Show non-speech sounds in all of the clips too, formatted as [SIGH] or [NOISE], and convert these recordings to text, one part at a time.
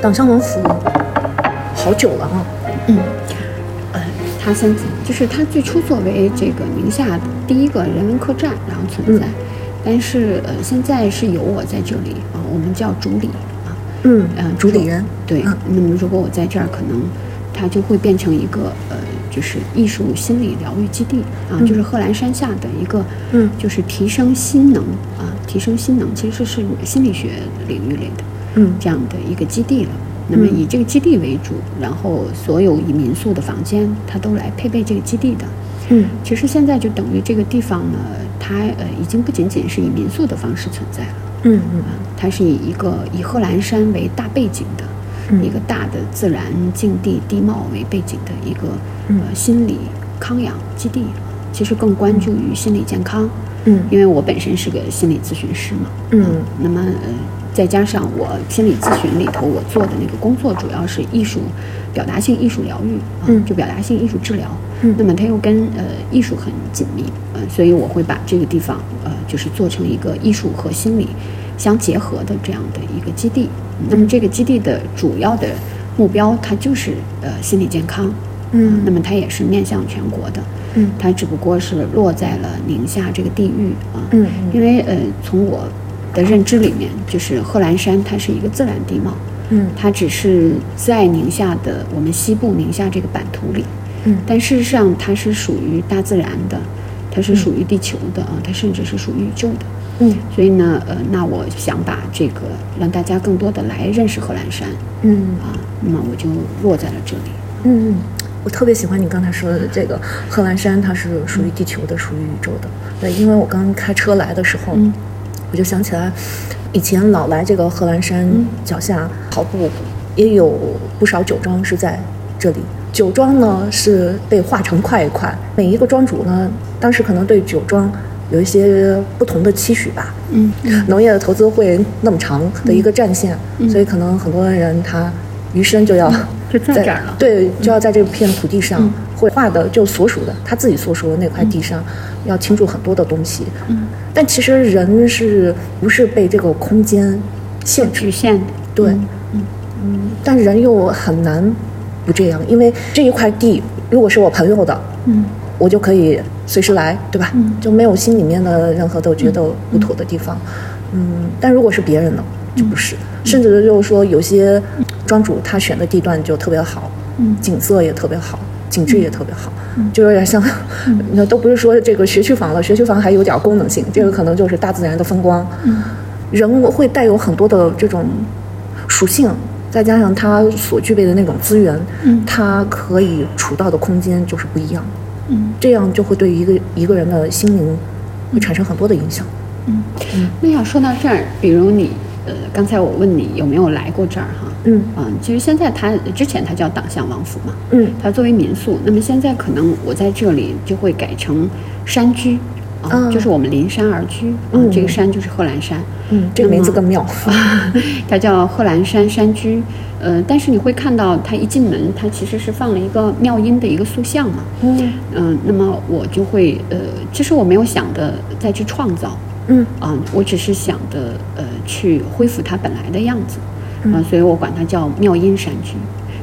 这个党项王府好久了啊。嗯，呃，它现在就是它最初作为这个宁夏第一个人文客栈，然后存在，但是呃，现在是有我在这里啊，我们叫主理啊，嗯呃，主理。人。对，嗯。那么如果我在这儿，可能它就会变成一个呃，就是艺术心理疗愈基地啊，就是贺兰山下的一个，嗯。就是提升心能啊，提升心能其实是心理学领域类的，嗯。这样的一个基地了。那么以这个基地为主，然后所有以民宿的房间，它都来配备这个基地的。嗯。其实现在就等于这个地方呢，它呃已经不仅仅是以民宿的方式存在了。嗯它是以一个以贺兰山为大背景的、嗯。一个大的自然境地地貌为背景的一个、嗯。呃心理康养基地。其实更关注于心理健康，嗯。因为我本身是个心理咨询师嘛，嗯。啊那么呃再加上我心理咨询里头我做的那个工作主要是艺术表达性艺术疗愈啊，嗯。就表达性艺术治疗，嗯。那么它又跟呃艺术很紧密，呃，所以我会把这个地方呃就是做成一个艺术和心理相结合的这样的一个基地。那么这个基地的主要的目标，它就是呃心理健康，嗯。那么它也是面向全国的，嗯。它只不过是落在了宁夏这个地域啊，嗯。因为呃从我的认知里面，就是贺兰山它是一个自然地貌，嗯它只是在宁夏的我们西部宁夏这个版图里，嗯但事实上它是属于大自然的，它是属于地球的啊，它甚至是属于宇宙的。嗯所以呢，呃，那我想把这个让大家更多的来认识贺兰山嗯啊，那么我就落在了这里。嗯，我特别喜欢你刚才说的这个贺兰山，它是属于地球的，属于宇宙的。对，因为我刚开车来的时候，嗯我就想起来，以前老来这个贺兰山嗯。脚下跑步，也有不少酒庄是在这里。酒庄呢是被划成块一块，每一个庄主呢，当时可能对酒庄有一些不同的期许吧。嗯。农业的投资会那么长的一个战线，所以可能很多人他余生就要在这儿了。对，就要在这片土地上，嗯会画的就所属的他自己所属的那块地上，要倾注很多的东西。嗯，但其实人是不是被这个空间限制？局限的。对，嗯但人又很难不这样，因为这一块地如果是我朋友的，嗯我就可以随时来，对吧？嗯就没有心里面的任何的觉得不妥的地方。嗯，但如果是别人呢，就不是。甚至就是说，有些庄主他选的地段就特别好，嗯景色也特别好，景致也特别好，就有点像，[LAUGHS] 那都不是说这个学区房了，学区房还有点功能性，这个可能就是大自然的风光。嗯人会带有很多的这种属性，再加上他所具备的那种资源，嗯他可以处到的空间就是不一样。嗯这样就会对一个一个人的心灵会产生很多的影响。嗯。那要说到这儿，比如你呃，刚才我问你有没有来过这儿哈？嗯。嗯，其实现在它之前它叫党项王府嘛，嗯。它作为民宿，那么现在可能我在这里就会改成山居，啊，嗯。就是我们临山而居，啊，嗯。这个山就是贺兰山，嗯，这个名字更妙。[LAUGHS] 它叫贺兰山山居，呃，但是你会看到它一进门，它其实是放了一个妙音的一个塑像嘛，嗯。嗯、那么我就会呃，其实我没有想的再去创造，嗯啊、我只是想的呃去恢复它本来的样子，啊、嗯所以我管它叫妙音山居。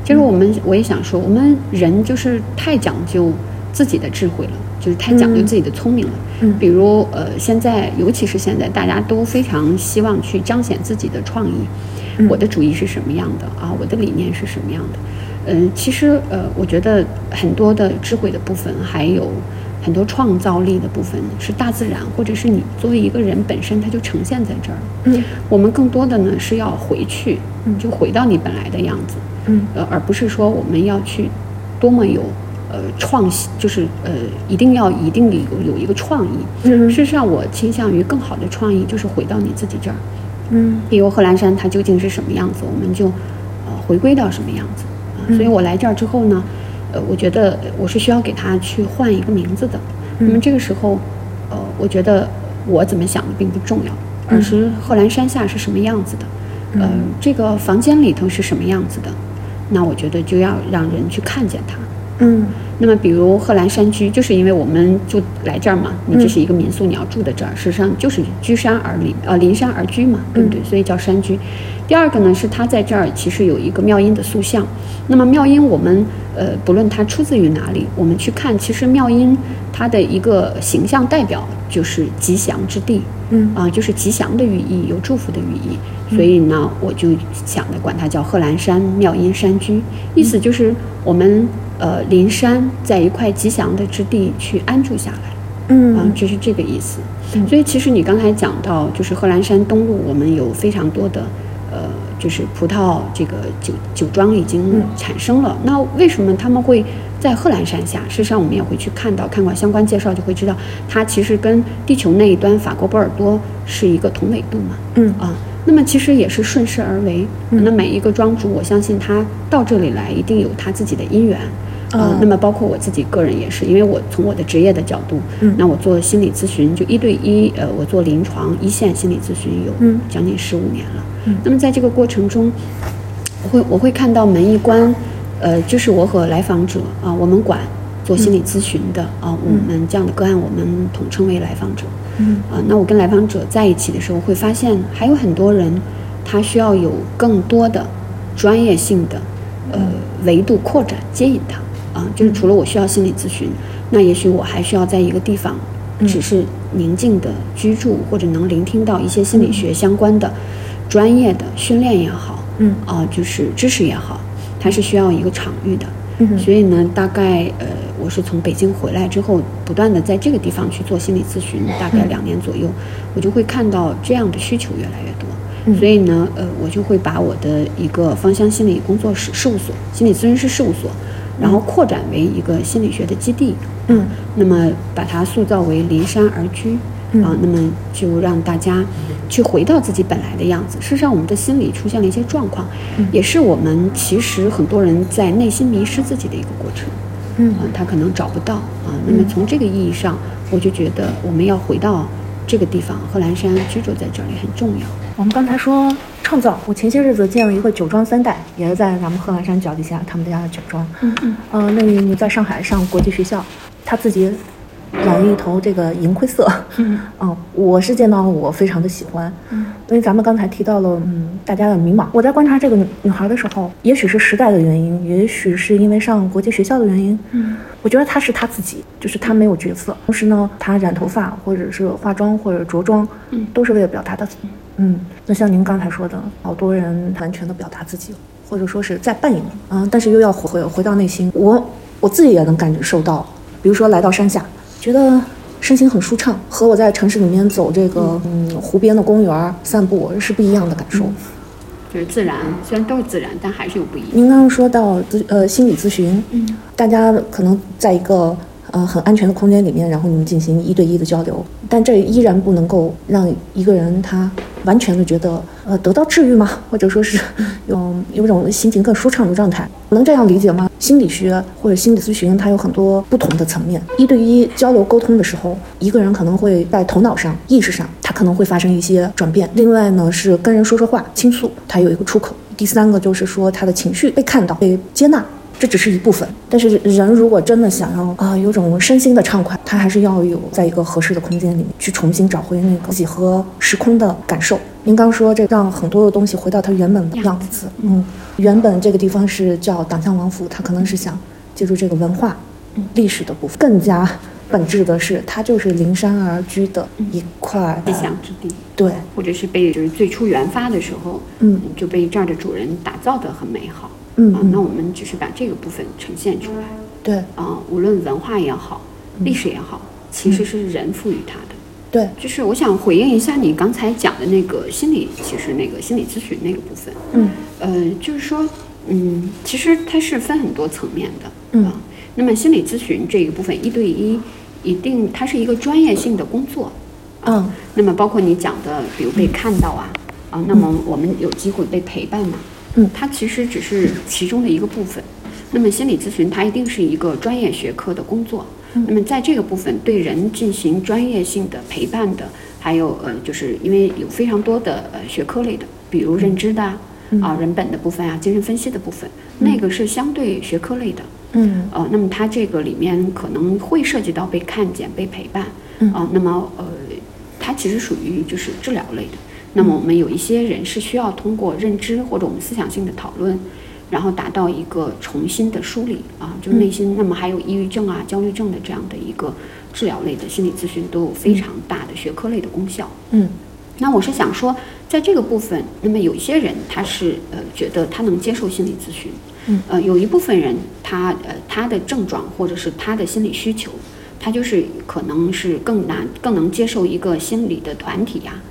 其实我们我也想说，我们人就是太讲究自己的智慧了，就是太讲究自己的聪明了。嗯比如呃，现在尤其是现在，大家都非常希望去彰显自己的创意。嗯我的主意是什么样的啊？我的理念是什么样的？嗯，其实呃，我觉得很多的智慧的部分，还有很多创造力的部分，是大自然或者是你作为一个人本身，它就呈现在这儿。嗯我们更多的呢是要回去，就回到你本来的样子，嗯呃，而不是说我们要去多么有呃创新，就是呃一定要一定有有一个创意。嗯事实上，我倾向于更好的创意就是回到你自己这儿。嗯比如贺兰山它究竟是什么样子，我们就呃回归到什么样子啊。所以我来这儿之后呢，呃，我觉得我是需要给它去换一个名字的。那么这个时候，呃，我觉得我怎么想的并不重要，而是贺兰山下是什么样子的，呃，这个房间里头是什么样子的，那我觉得就要让人去看见它。嗯那么，比如贺兰山居，就是因为我们住来这儿嘛，你这是一个民宿，你要住在这儿，事实上就是居山而临，呃，临山而居嘛，对不对？所以叫山居。第二个呢，是它在这儿其实有一个妙音的塑像。那么妙音，我们呃，不论它出自于哪里，我们去看，其实妙音它的一个形象代表就是吉祥之地，嗯啊、就是吉祥的寓意，有祝福的寓意。所以呢，我就想着管它叫贺兰山妙音山居，意思就是我们呃灵山在一块吉祥的之地去安住下来。嗯啊，就是这个意思。嗯所以其实你刚才讲到，就是贺兰山东路，我们有非常多的，呃，就是葡萄这个酒酒庄已经嗯产生了。那为什么他们会在贺兰山下？事实上，我们也会去看到，看过相关介绍就会知道，它其实跟地球那一端法国波尔多是一个同纬度嘛。嗯啊，那么其实也是顺势而为。嗯那每一个庄主，我相信他到这里来一定有他自己的因缘。啊、嗯。那么包括我自己个人也是，因为我从我的职业的角度，嗯。那我做心理咨询就一对一，呃，我做临床一线心理咨询有嗯。将近十五年了。嗯。那么在这个过程中，我会我会看到门一关，呃，就是我和来访者啊、我们管做心理咨询的啊、我们这样的个案我们统称为来访者。嗯。啊，那我跟来访者在一起的时候，会发现还有很多人，他需要有更多的专业性的呃维度扩展接引他啊，就是除了我需要心理咨询，那也许我还需要在一个地方嗯只是宁静的居住，或者能聆听到一些心理学相关的专业的训练也好，嗯啊，就是知识也好，它是需要一个场域的。嗯所以呢，大概呃，我是从北京回来之后，不断的在这个地方去做心理咨询，大概两年左右，我就会看到这样的需求越来越多。嗯所以呢，呃，我就会把我的一个芳香心理工作室事务所、心理咨询师事务所，然后扩展为一个心理学的基地。嗯那么把它塑造为离山而居，嗯啊，那么就让大家去回到自己本来的样子。事实上，我们的心理出现了一些状况，嗯也是我们其实很多人在内心迷失自己的一个过程。嗯啊，他可能找不到啊。那么从这个意义上，我就觉得我们要回到这个地方，贺兰山居住在这里很重要。我们刚才说创造，我前些日子见了一个酒庄三代，也是在咱们贺兰山脚底下他们家的酒庄。嗯嗯呃，那你在上海上国际学校，他自己养了一头这个银灰色。嗯啊，[LAUGHS] 我是见到我非常的喜欢。嗯因为咱们刚才提到了，嗯，大家的迷茫。我在观察这个女女孩的时候，也许是时代的原因，也许是因为上国际学校的原因，嗯我觉得她是她自己，就是她没有角色。同时呢，她染头发或者是化妆或者着装，嗯都是为了表达她自己。嗯，那像您刚才说的，好多人完全的表达自己，或者说是在扮演，嗯，但是又要回回到内心。我我自己也能感受到，比如说来到山下，觉得身心很舒畅，和我在城市里面走这个嗯湖边的公园散步是不一样的感受。就是自然，虽然都是自然，但还是有不一样。您刚刚说到咨呃心理咨询，嗯大家可能在一个呃很安全的空间里面，然后你们进行一对一的交流，但这依然不能够让一个人他完全的觉得呃得到治愈吗？或者说是有有种心情更舒畅的状态，能这样理解吗？心理学或者心理咨询，它有很多不同的层面。一对一交流沟通的时候，一个人可能会在头脑上、意识上，他可能会发生一些转变。另外呢，是跟人说说话、倾诉，他有一个出口。第三个就是说他的情绪被看到、被接纳。这只是一部分，但是人如果真的想要啊、有种身心的畅快，他还是要有在一个合适的空间里面去重新找回那个自己和时空的感受。您刚说这让很多的东西回到它原本的样子，嗯，原本这个地方是叫党项王府，他可能是想借助这个文化、历史的部分，更加本质的是，它就是临山而居的一块理想之地，对，或者是被就是最初原发的时候，嗯就被这儿的主人打造的很美好。啊，嗯啊那我们只是把这个部分呈现出来。对。啊，无论文化也好，历史也好，其实是人赋予它的。对，就是我想回应一下你刚才讲的那个心理，其实那个心理咨询那个部分，嗯。呃，就是说，嗯，其实它是分很多层面的，嗯。啊，那么心理咨询这一部分一对一，一定它是一个专业性的工作，嗯。那么包括你讲的，比如被看到啊，啊，那么我们有机会被陪伴嘛，嗯。它其实只是其中的一个部分。那么心理咨询它一定是一个专业学科的工作。那么在这个部分对人进行专业性的陪伴的，还有呃，就是因为有非常多的呃学科类的，比如认知的啊、啊人本的部分啊、精神分析的部分，那个是相对学科类的。嗯。呃，那么它这个里面可能会涉及到被看见、被陪伴，嗯。啊、那么呃，它其实属于就是治疗类的。那么我们有一些人是需要通过认知或者我们思想性的讨论，然后达到一个重新的梳理啊，就是内心。那么还有抑郁症啊、焦虑症的这样的一个治疗类的心理咨询都有非常大的学科类的功效。嗯那我是想说，在这个部分，那么有一些人他是呃觉得他能接受心理咨询，嗯，呃，有一部分人他呃他的症状或者是他的心理需求，他就是可能是更难更能接受一个心理的团体呀、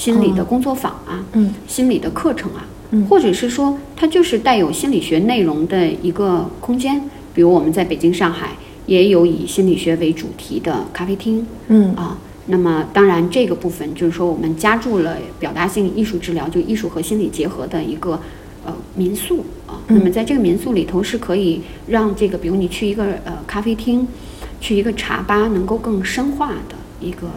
心理的工作坊啊，嗯。心理的课程啊，嗯。或者是说它就是带有心理学内容的一个空间，比如我们在北京、上海也有以心理学为主题的咖啡厅，嗯。啊，那么当然这个部分就是说我们加入了表达性艺术治疗，就艺术和心理结合的一个呃民宿啊。嗯。那么在这个民宿里头是可以让这个，比如你去一个呃咖啡厅，去一个茶吧，能够更深化的一个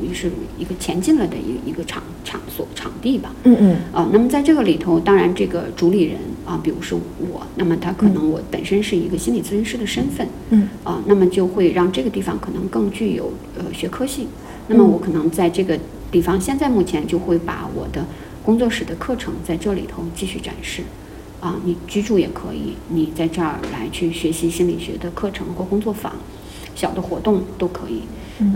等于是一个前进了的一一个场场所场地吧。嗯嗯啊，那么在这个里头，当然这个主理人啊，比如是我，那么他可能我本身是一个心理咨询师的身份，嗯啊，那么就会让这个地方可能更具有呃学科性。那么我可能在这个地方，现在目前就会把我的工作室的课程在这里头继续展示。啊，你居住也可以，你在这儿来去学习心理学的课程或工作坊，小的活动都可以。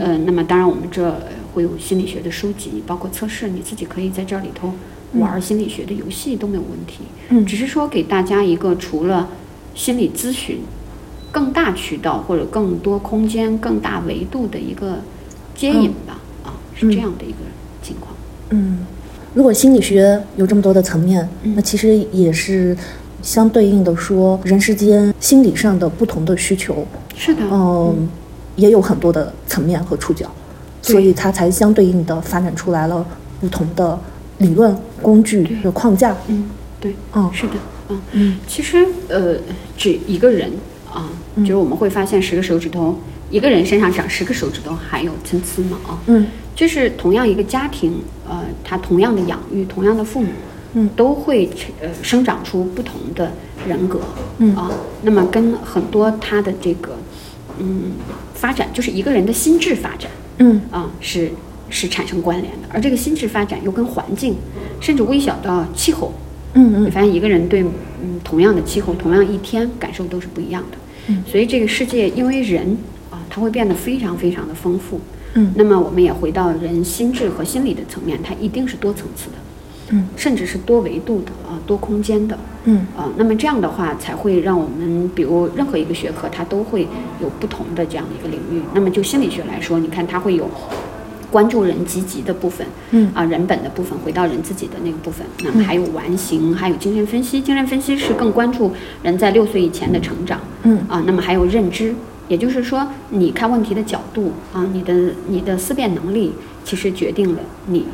呃，那么当然我们这呃会有心理学的书籍，包括测试，你自己可以在这里头玩心理学的游戏都没有问题。嗯只是说给大家一个除了心理咨询更大渠道或者更多空间、更大维度的一个接引吧。啊，是这样的一个情况。嗯，如果心理学有这么多的层面，嗯那其实也是相对应的说，人世间心理上的不同的需求，是的，嗯，也有很多的层面和触角，所以它才相对应的发展出来了不同的理论、工具对。的框架。嗯，对，嗯。是的，嗯。嗯。其实，呃，指一个人啊，就是我们会发现十个手指头，一个人身上长十个手指头，还有参差嘛啊。嗯。就是同样一个家庭，呃，他同样的养育，同样的父母，嗯都会呃生长出不同的人格，嗯。啊，那么跟很多他的这个嗯发展，就是一个人的心智发展嗯。啊是是产生关联的，而这个心智发展又跟环境，甚至微小到气候，嗯嗯。你发现一个人对嗯同样的气候，同样一天感受都是不一样的。嗯。所以这个世界因为人啊，它会变得非常非常的丰富。嗯。那么我们也回到人心智和心理的层面，它一定是多层次的，嗯甚至是多维度的啊，多空间的。嗯啊，那么这样的话才会让我们，比如任何一个学科，它都会有不同的这样的一个领域。那么就心理学来说，你看它会有关注人积极的部分，嗯啊，人本的部分，回到人自己的那个部分。那么还有完形，还有精神分析。精神分析是更关注人在六岁以前的成长，嗯啊，那么还有认知，也就是说，你看问题的角度啊，你的你的思辨能力，其实决定了你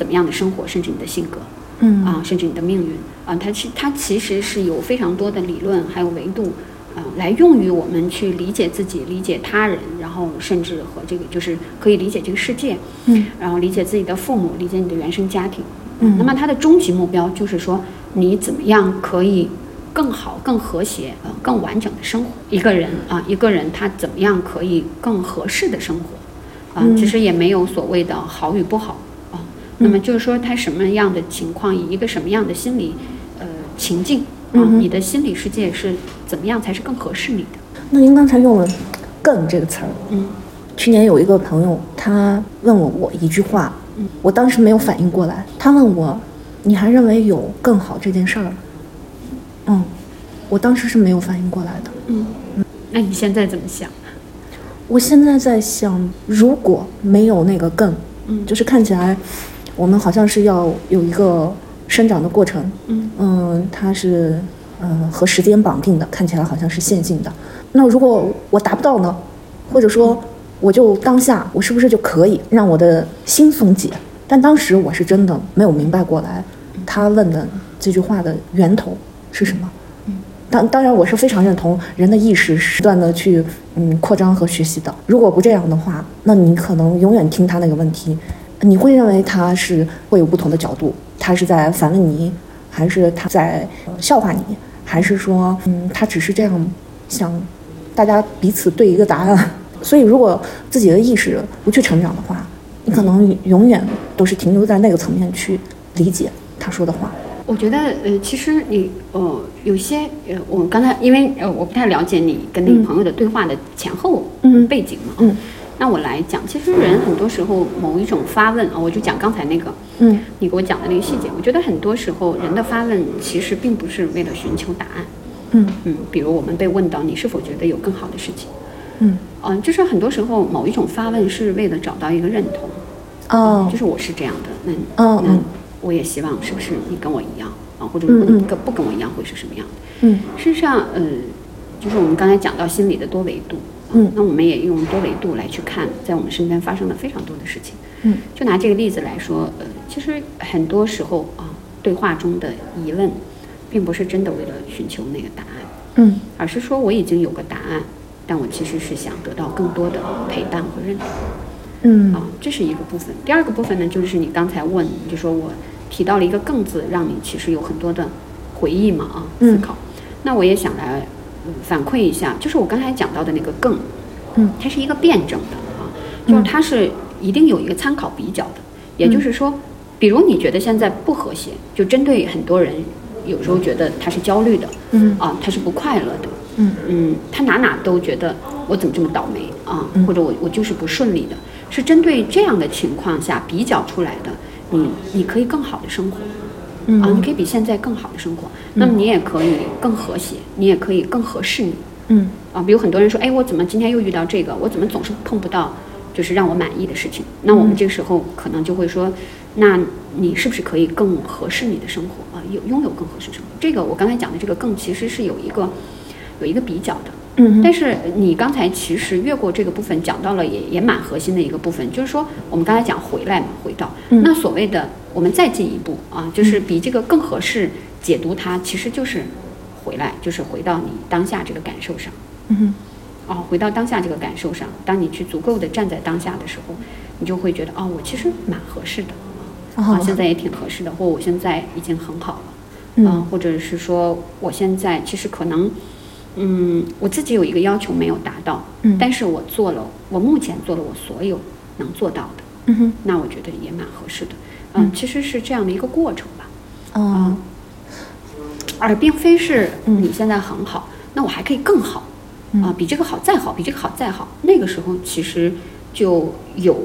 怎么样的生活，甚至你的性格。嗯啊，甚至你的命运啊，它是它其实是有非常多的理论还有维度啊，来用于我们去理解自己、理解他人，然后甚至和这个就是可以理解这个世界，嗯，然后理解自己的父母，理解你的原生家庭。嗯那么它的终极目标就是说，你怎么样可以更好、更和谐、呃更完整的生活。一个人啊，一个人他怎么样可以更合适的生活啊？嗯其实也没有所谓的好与不好啊。那么就是说，他什么样的情况，以一个什么样的心理呃情境啊，嗯你的心理世界是怎么样才是更合适你的？那您刚才用了“更”这个词儿，嗯去年有一个朋友，他问了我一句话，嗯我当时没有反应过来。他问我：“你还认为有更好这件事儿？”嗯，我当时是没有反应过来的。嗯，那你现在怎么想？我现在在想，如果没有那个更，嗯就是看起来我们好像是要有一个生长的过程，嗯嗯，它是嗯和时间绑定的，看起来好像是线性的。那如果我达不到呢？或者说，我就当下，我是不是就可以让我的心松解？但当时我是真的没有明白过来，他问的这句话的源头是什么。当当然，我是非常认同人的意识是不断的去嗯扩张和学习的。如果不这样的话，那你可能永远听他那个问题，你会认为他是会有不同的角度，他是在反问你，还是他在呃笑话你，还是说嗯他只是这样想大家彼此对一个答案。[LAUGHS] 所以，如果自己的意识不去成长的话，你可能永远都是停留在那个层面去理解他说的话。我觉得，呃，其实你，呃，有些，呃，我刚才因为，呃，我不太了解你跟那个朋友的对话的前后背景嘛，嗯，那我来讲，其实人很多时候某一种发问啊，我就讲刚才那个，嗯，你给我讲的那个细节，我觉得很多时候人的发问其实并不是为了寻求答案，嗯。嗯，比如我们被问到你是否觉得有更好的事情，嗯，嗯，就是很多时候某一种发问是为了找到一个认同，哦，就是我是这样的，那哦那我也希望是不是你跟我一样啊，或者如果你跟不跟我一样会是什么样的？嗯，事实上，呃，就是我们刚才讲到心理的多维度，嗯，那我们也用多维度来去看，在我们身边发生了非常多的事情，嗯，就拿这个例子来说，呃，其实很多时候啊，对话中的疑问，并不是真的为了寻求那个答案，嗯，而是说我已经有个答案，但我其实是想得到更多的陪伴和认同。嗯啊，这是一个部分。第二个部分呢，就是你刚才问，就说我提到了一个“更”字，让你其实有很多的回忆嘛，啊，思考。那我也想来、嗯、反馈一下，就是我刚才讲到的那个“更”，嗯，它是一个辩证的啊，就是它是一定有一个参考比较的。也就是说，比如你觉得现在不和谐，就针对很多人，有时候觉得他是焦虑的，嗯。啊，他是不快乐的，嗯。嗯，他哪哪都觉得我怎么这么倒霉啊，嗯。或者我我就是不顺利的，是针对这样的情况下比较出来的，你你可以更好的生活，嗯啊，你可以比现在更好的生活，那么你也可以更和谐，你也可以更合适你，嗯啊，比如很多人说，哎，我怎么今天又遇到这个，我怎么总是碰不到就是让我满意的事情？那我们这个时候可能就会说，那你是不是可以更合适你的生活啊？有拥有更合适生活？这个我刚才讲的这个更其实是有一个有一个比较的。嗯但是你刚才其实越过这个部分，讲到了也也蛮核心的一个部分，就是说我们刚才讲回来嘛，回到、嗯那所谓的我们再进一步啊，就是比这个更合适解读它，其实就是回来，就是回到你当下这个感受上。嗯哦，回到当下这个感受上，当你去足够的站在当下的时候，你就会觉得哦，我其实蛮合适的，啊，哦现在也挺合适的，或我现在已经很好了，嗯。啊或者是说我现在其实可能，嗯，我自己有一个要求没有达到，嗯。但是我做了，我目前做了我所有能做到的，嗯哼。那我觉得也蛮合适的，嗯，其实是这样的一个过程吧，啊而并非是嗯。你现在很好，那我还可以更好，啊，比这个好再好，比这个好再好。那个时候其实就有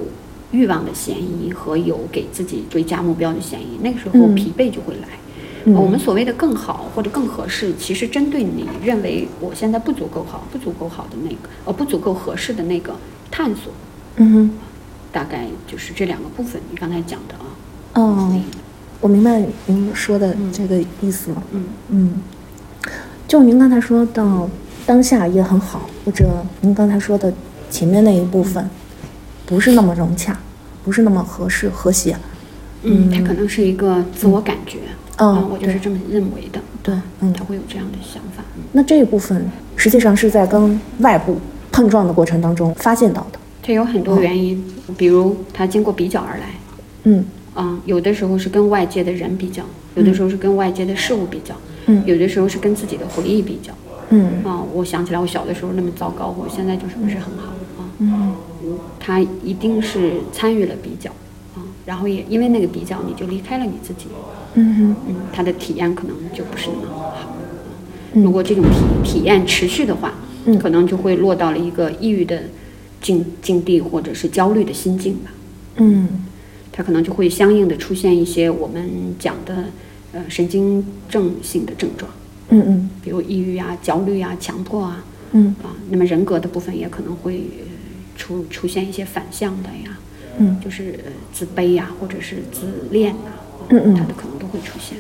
欲望的嫌疑和有给自己追加目标的嫌疑，那个时候嗯。疲惫就会来。嗯。我们所谓的更好或者更合适，其实针对你认为我现在不足够好、不足够好的那个，呃，不足够合适的那个探索，嗯哼。大概就是这两个部分。你刚才讲的啊，哦，我明白您说的这个意思了。嗯。嗯，就您刚才说到当下也很好，或者您刚才说的前面那一部分不是那么融洽，不是那么合适和谐。嗯，它可能是一个自我感觉，嗯。啊，我就是这么认为的，对，嗯，他会有这样的想法。嗯。那这一部分实际上是在跟外部碰撞的过程当中发现到的。这有很多原因，比如他经过比较而来，嗯啊，有的时候是跟外界的人比较，有的时候是跟外界的事物比较，嗯有的时候是跟自己的回忆比较。嗯啊，我想起来我小的时候那么糟糕，我现在就是不是很好啊。嗯他一定是参与了比较啊，然后也因为那个比较，你就离开了你自己，嗯哼嗯，他的体验可能就不是那么好。嗯如果这种体体验持续的话，嗯可能就会落到了一个抑郁的境境地，或者是焦虑的心境吧。嗯它可能就会相应的出现一些我们讲的呃神经症性的症状，嗯嗯比如抑郁啊、焦虑啊、强迫啊嗯啊。那么人格的部分也可能会呃出出现一些反向的呀，嗯就是呃自卑呀、或者是自恋啊，嗯嗯它的可能都会出现。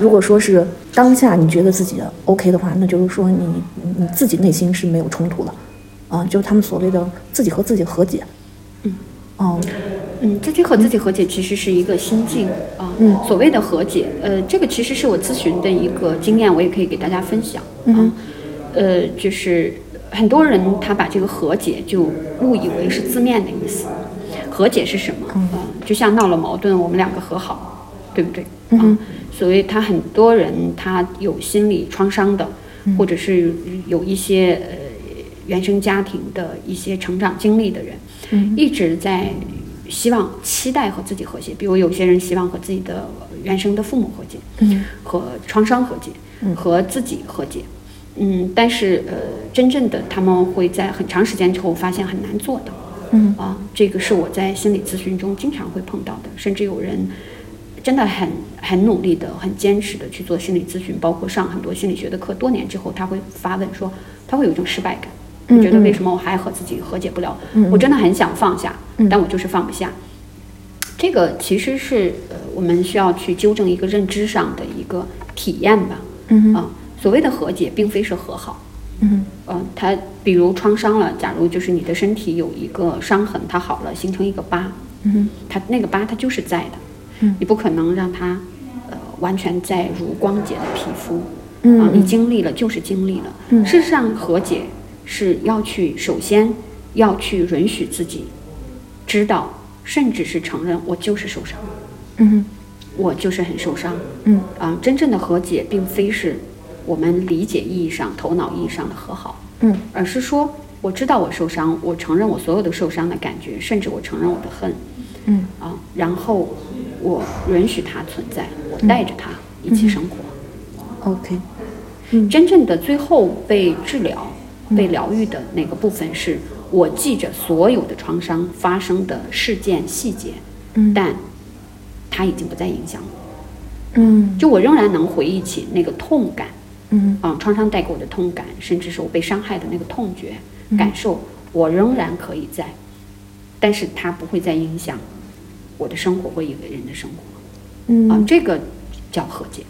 如果说是当下你觉得自己 OK 的话，那就是说你你自己内心是没有冲突的，啊，就是他们所谓的自己和自己和解。嗯。哦，嗯，自己和自己和解其实是一个心境啊。嗯所谓的和解，呃，这个其实是我咨询的一个经验，我也可以给大家分享啊。嗯呃，就是很多人他把这个和解就误以为是字面的意思。和解是什么？嗯呃，就像闹了矛盾，我们两个和好，对不对？嗯所以他很多人他有心理创伤的，或者是有一些呃原生家庭的一些成长经历的人，嗯一直在希望、期待和自己和解。比如有些人希望和自己的原生的父母和解，嗯和创伤和解，嗯和自己和解。嗯，但是呃，真正的他们会在很长时间之后发现很难做到。嗯啊，这个是我在心理咨询中经常会碰到的，甚至有人真的很很努力的、很坚持的去做心理咨询，包括上很多心理学的课，多年之后他会发问说，他会有一种失败感，嗯就觉得为什么我还和自己和解不了？嗯我真的很想放下，嗯但我就是放不下。这个其实是呃，我们需要去纠正一个认知上的一个体验吧。嗯啊，所谓的和解，并非是和好。嗯嗯，它比如创伤了，假如就是你的身体有一个伤痕，它好了，形成一个疤，嗯它那个疤它就是在的，嗯你不可能让它呃完全在如光洁的皮肤，嗯啊，你经历了就是经历了。嗯事实上，和解是要去首先要去允许自己知道，甚至是承认我就是受伤，嗯我就是很受伤，嗯。啊，真正的和解并非是我们理解意义上、头脑意义上的和好，嗯。而是说我知道我受伤，我承认我所有的受伤的感觉，甚至我承认我的恨，嗯。啊，然后我允许它存在，我带着它一起生活。，OK，嗯。真正的最后被治疗、被疗愈的那个部分，是我记着所有的创伤发生的事件细节，嗯但它已经不再影响我，嗯就我仍然能回忆起那个痛感。嗯啊，创伤带给我的痛感，甚至是我被伤害的那个痛觉、感受，我仍然可以在，但是它不会再影响我的生活或一个人的生活。嗯啊嗯，这个叫和解。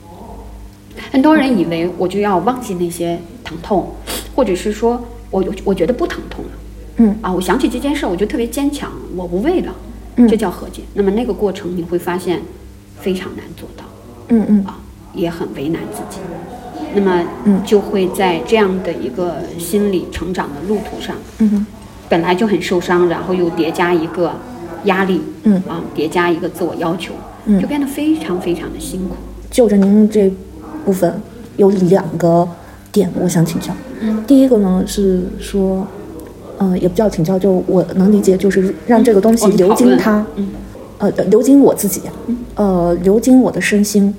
很多人以为我就要忘记那些疼痛，或者是说我我觉得不疼痛了，嗯。啊，我想起这件事，我就特别坚强，我无畏了，嗯。这叫和解。那么那个过程你会发现非常难做到。嗯嗯。啊，也很为难自己，那么嗯。就会在这样的一个心理成长的路途上，嗯本来就很受伤，然后又叠加一个压力，嗯。啊，叠加一个自我要求，嗯。就变得非常非常的辛苦。就着您这部分有两个点，我想请教。嗯第一个呢是说，呃，也不叫请教，就我能理解，就是让这个东西流经它，嗯呃，流经我自己，呃，流经我的身心。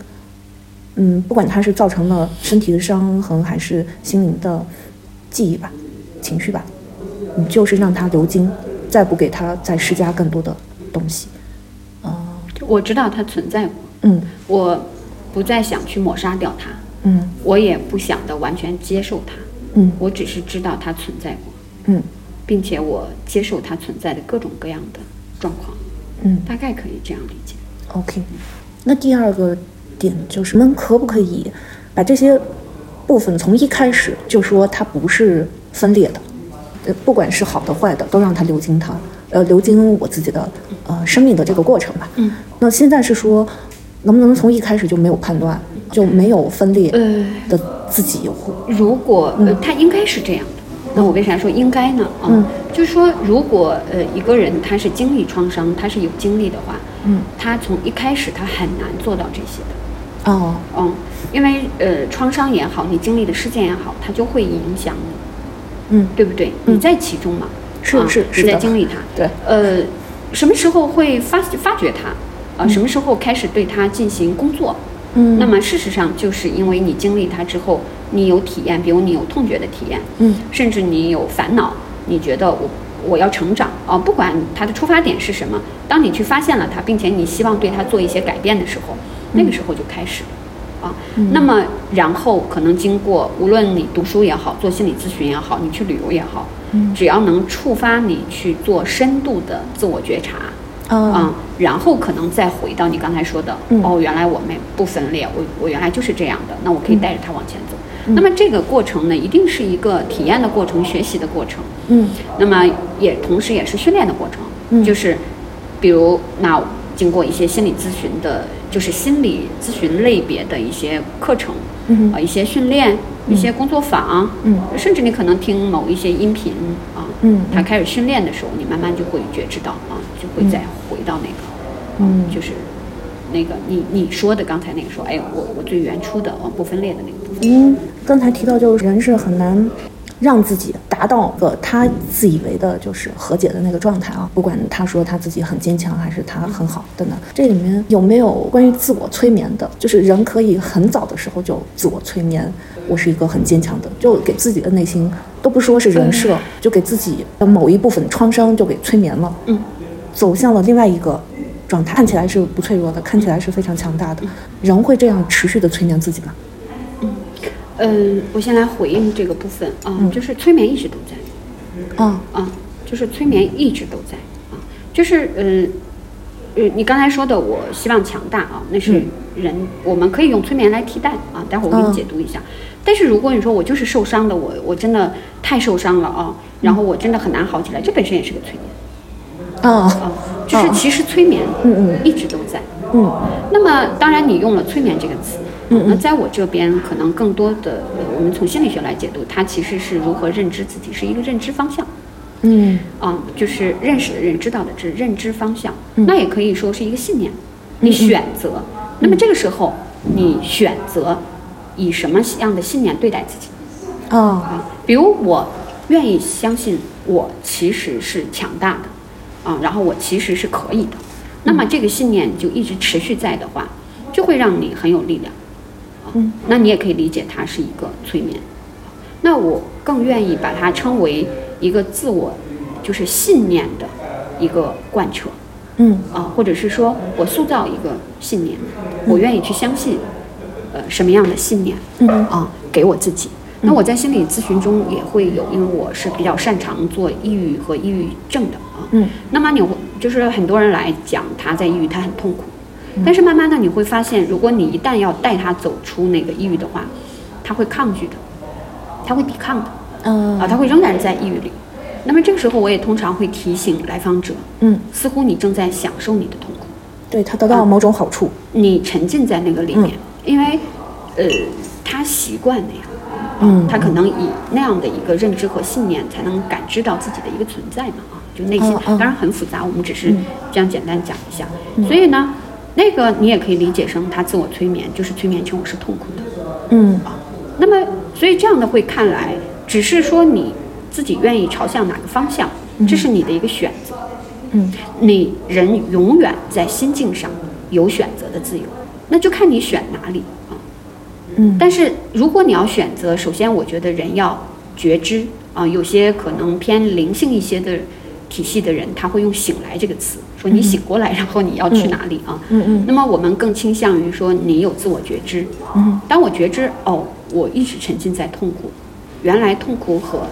嗯，不管它是造成了身体的伤痕，还是心灵的记忆吧、情绪吧，你就是让它流经，再不给它再施加更多的东西。呃，我知道它存在过，嗯我不再想去抹杀掉它，嗯我也不想的完全接受它，嗯我只是知道它存在过，嗯并且我接受它存在的各种各样的状况，嗯大概可以这样理解。，OK。那第二个点就是，我们可不可以把这些部分从一开始就说它不是分裂的，呃，不管是好的坏的，都让它流经它，呃，流经我自己的呃生命的这个过程吧。嗯。那现在是说，能不能从一开始就没有判断，就没有分裂呃，的自己或如果呃，他应该是这样的。那我为啥说应该呢？啊、嗯就是说，如果呃一个人他是经历创伤，他是有经历的话，嗯他从一开始他很难做到这些的。哦嗯，因为呃创伤也好，你经历的事件也好，它就会影响你，嗯对不对？嗯你在其中嘛，是啊是在是是在经历它。对呃，什么时候会发发觉它？啊，什么时候开始对它进行工作？嗯。那么事实上，就是因为你经历它之后，你有体验，比如你有痛觉的体验，嗯。甚至你有烦恼，你觉得我我要成长。啊，不管它的出发点是什么，当你去发现了它，并且你希望对它做一些改变的时候，那个时候就开始了。啊。那么然后可能经过，无论你读书也好，做心理咨询也好，你去旅游也好，嗯。只要能触发你去做深度的自我觉察。啊啊，然后可能再回到你刚才说的，嗯。哦，原来我们不分裂，我我原来就是这样的，那我可以带着他往前走。嗯。那么这个过程呢，一定是一个体验的过程、学习的过程，嗯。那么也同时也是训练的过程，嗯。就是比如那经过一些心理咨询的，就是心理咨询类别的一些课程，嗯啊，一些训练，一些工作坊，嗯。甚至你可能听某一些音频啊，嗯他开始训练的时候，你慢慢就会觉知到啊，就会再回到那个，嗯就是那个你你说的刚才那个说，哎，我我最原初的啊不分裂的那个部分，您刚才提到，就是人是很难让自己达到个他自以为的就是和解的那个状态啊。不管他说他自己很坚强，还是他很好等等，这里面有没有关于自我催眠的？就是人可以很早的时候就自我催眠，我是一个很坚强的，就给自己的内心都不说是人设，就给自己的某一部分创伤就给催眠了，嗯，走向了另外一个状态，看起来是不脆弱的，看起来是非常强大的。人会这样持续的催眠自己吗？嗯，我先来回应这个部分啊，就是催眠一直都在，啊啊，就是催眠一直都在啊，就是嗯呃，你刚才说的，我希望强大啊，那是人，我们可以用催眠来替代啊，待会儿我给你解读一下。但是如果你说我就是受伤的，我我真的太受伤了啊，然后我真的很难好起来，这本身也是个催眠。啊啊，就是其实催眠嗯嗯。一直都在，嗯。那么当然你用了催眠这个词。嗯那在我这边，可能更多的，呃我们从心理学来解读，它其实是如何认知自己，是一个认知方向。嗯。啊，就是认识的认，知道的知，认知方向。嗯。那也可以说是一个信念，你选择。那么这个时候，你选择以什么样的信念对待自己啊啊？比如我愿意相信我其实是强大的，啊，然后我其实是可以的。那么这个信念就一直持续在的话，就会让你很有力量。啊嗯，那你也可以理解它是一个催眠。那我更愿意把它称为一个自我，就是信念的一个贯彻嗯啊，或者是说我塑造一个信念，我愿意去相信，呃，什么样的信念嗯啊，给我自己。那我在心理咨询中也会有，因为我是比较擅长做抑郁和抑郁症的啊。嗯那么你会就是很多人来讲他在抑郁，他很痛苦，但是慢慢的你会发现，如果你一旦要带他走出那个抑郁的话，他会抗拒的，他会抵抗的啊，嗯他会仍然在抑郁里。那么这个时候，我也通常会提醒来访者，嗯，似乎你正在享受你的痛苦，对他得到某种好处。你沉浸在那个里面，因为呃，他习惯那样。嗯他可能以那样的一个认知和信念，才能感知到自己的一个存在嘛啊，就内心当然很复杂，我们只是嗯这样简单讲一下。所以呢，那个你也可以理解成他自我催眠，就是催眠成我是痛苦的。嗯啊那么，所以这样的会看来，只是说你自己愿意朝向哪个方向，这是你的一个选择。嗯你人永远在心境上有选择的自由，那就看你选哪里啊。嗯但是如果你要选择，首先我觉得人要觉知啊，有些可能偏灵性一些的体系的人，他会用“醒来”这个词，说你醒过来，然后你要去哪里啊？嗯嗯那么我们更倾向于说你有自我觉知。嗯当我觉知哦，我一直沉浸在痛苦，原来痛苦和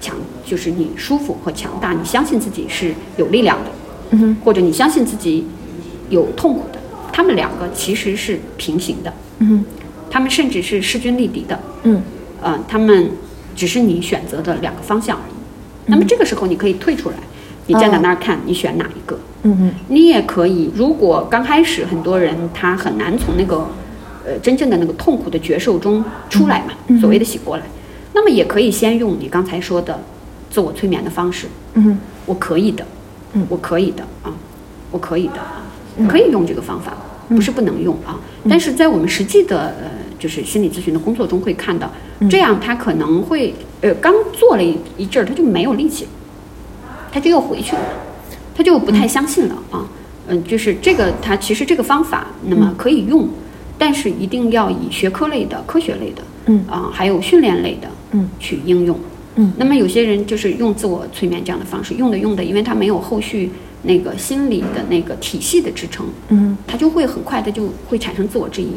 强就是你舒服和强大，你相信自己是有力量的，嗯哼或者你相信自己有痛苦的，他们两个其实是平行的，嗯。哼他们甚至是势均力敌的，嗯。呃，他们只是你选择的两个方向而已。那么这个时候你可以退出来，你站在那儿看，你选哪一个？嗯。嗯。你也可以，如果刚开始很多人他很难从那个呃真正的那个痛苦的觉受中出来嘛，所谓的醒过来，那么也可以先用你刚才说的自我催眠的方式，嗯。哼我可以的，嗯。我可以的啊，我可以的啊，可以用这个方法，不是不能用啊，但是在我们实际的呃就是心理咨询的工作中会看到，这样他可能会呃刚做了一一阵儿他就没有力气，他就又回去了，他就不太相信了啊，嗯，就是这个他其实这个方法那么可以用，但是一定要以学科类的、科学类的，嗯啊，还有训练类的，嗯去应用。嗯。那么有些人就是用自我催眠这样的方式，用的用的，因为他没有后续那个心理的那个体系的支撑，嗯他就会很快的就会产生自我质疑。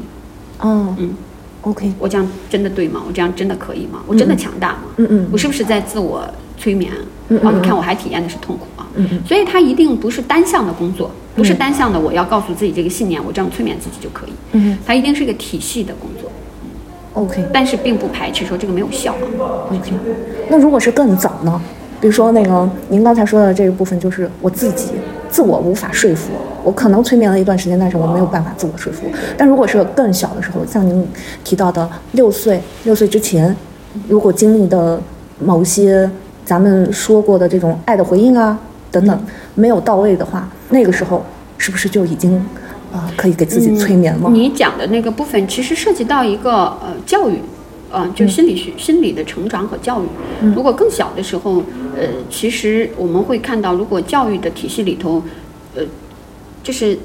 哦嗯，OK 我这样真的对吗？我这样真的可以吗？我真的强大吗？嗯嗯我是不是在自我催眠？嗯嗯啊，你看我还体验的是痛苦啊。嗯嗯所以它一定不是单向的工作，不是单向的，我要告诉自己这个信念，我这样催眠自己就可以。嗯它一定是一个体系的工作，OK 但是并不排斥说这个没有效啊。OK，那如果是更早呢？比如说那个您刚才说的这个部分，就是我自己自我无法说服，我可能催眠了一段时间，但是我没有办法自我说服。但如果是更小的时候，像您提到的六岁，六岁之前，如果经历的某些咱们说过的这种爱的回应啊等等没有到位的话，那个时候是不是就已经啊、可以给自己催眠了？你讲的那个部分其实涉及到一个呃教育，啊，就心理学、心理的成长和教育。如果更小的时候，呃，其实我们会看到，如果教育的体系里头，呃，就是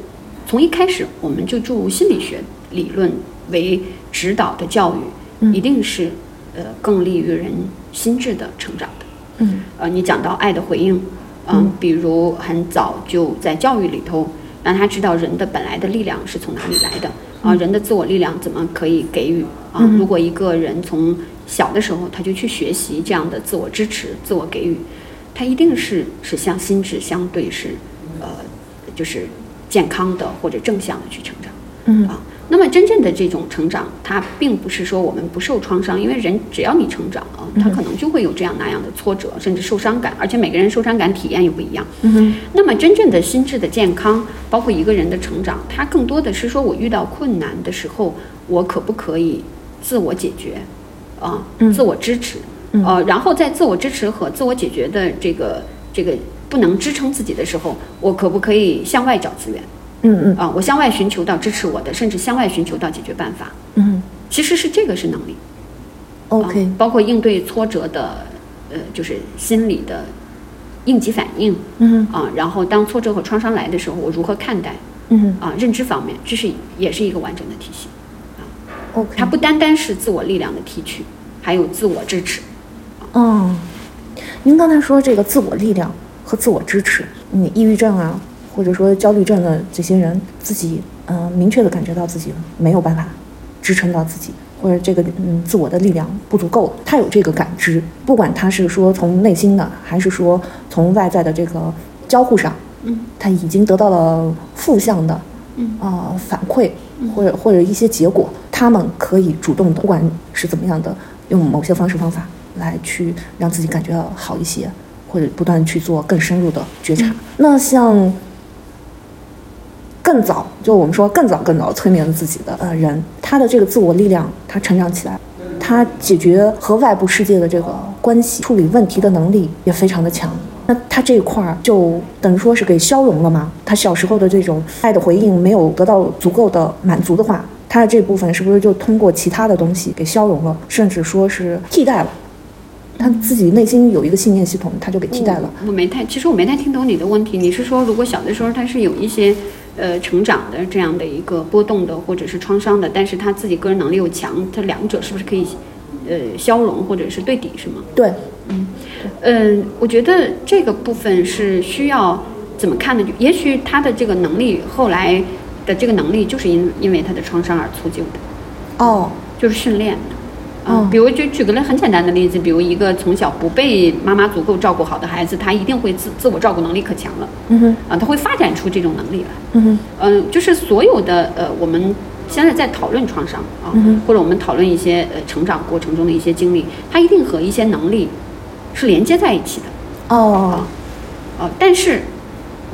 从一开始我们就注入心理学理论为指导的教育，一定是呃更利于人心智的成长的。嗯，呃，你讲到爱的回应，嗯，比如很早就在教育里头让他知道人的本来的力量是从哪里来的啊，人的自我力量怎么可以给予啊？如果一个人从小的时候他就去学习这样的自我支持、自我给予，他一定是是向心智相对是呃，就是健康的或者正向的去成长。嗯啊，那么真正的这种成长，它并不是说我们不受创伤，因为人只要你成长啊，他可能就会有这样那样的挫折，甚至受伤感，而且每个人受伤感体验也不一样。那么真正的心智的健康，包括一个人的成长，它更多的是说我遇到困难的时候，我可不可以自我解决，啊，嗯自我支持，嗯呃，然后在自我支持和自我解决的这个这个不能支撑自己的时候，我可不可以向外找资源？嗯嗯啊，我向外寻求到支持我的，甚至向外寻求到解决办法。嗯其实是这个是能力。，OK，啊，包括应对挫折的，呃，就是心理的应急反应嗯啊。然后当挫折和创伤来的时候，我如何看待嗯啊？认知方面，这是也是一个完整的体系。啊，OK，它不单单是自我力量的提取，还有自我支持。嗯，您刚才说这个自我力量和自我支持，你抑郁症啊，或者说焦虑症的这些人，自己嗯、呃明确的感觉到自己没有办法支撑到自己，或者这个嗯自我的力量不足够，他有这个感知，不管他是说从内心的，还是说从外在的这个交互上，嗯。他已经得到了负向的嗯。啊、反馈，或者或者一些结果，他们可以主动的，不管是怎么样的，用某些方式方法来去让自己感觉到好一些，或者不断去做更深入的觉察。那像更早，就我们说更早更早催眠自己的呃人，他的这个自我力量，他成长起来，他解决和外部世界的这个关系、处理问题的能力也非常的强。那他这一块儿就等于说是给消融了吗？他小时候的这种爱的回应没有得到足够的满足的话，他的这部分是不是就通过其他的东西给消融了，甚至说是替代了？他自己内心有一个信念系统，他就给替代了。我没太，其实我没太听懂你的问题。你是说，如果小的时候他是有一些呃成长的这样的一个波动的，或者是创伤的，但是他自己个人能力又强，他两者是不是可以呃消融或者是对抵，是吗？对，嗯嗯，我觉得这个部分是需要怎么看呢？也许他的这个能力后来的这个能力就是因因为他的创伤而促就的，哦，就是训练的。哦比如就举个很简单的例子，比如一个从小不被妈妈足够照顾好的孩子，他一定会自自我照顾能力可强了嗯哼，啊，他会发展出这种能力来。嗯哼，嗯、就是所有的呃，我们现在在讨论创伤啊，嗯或者我们讨论一些呃成长过程中的一些经历，它一定和一些能力是连接在一起的。哦，啊，但是，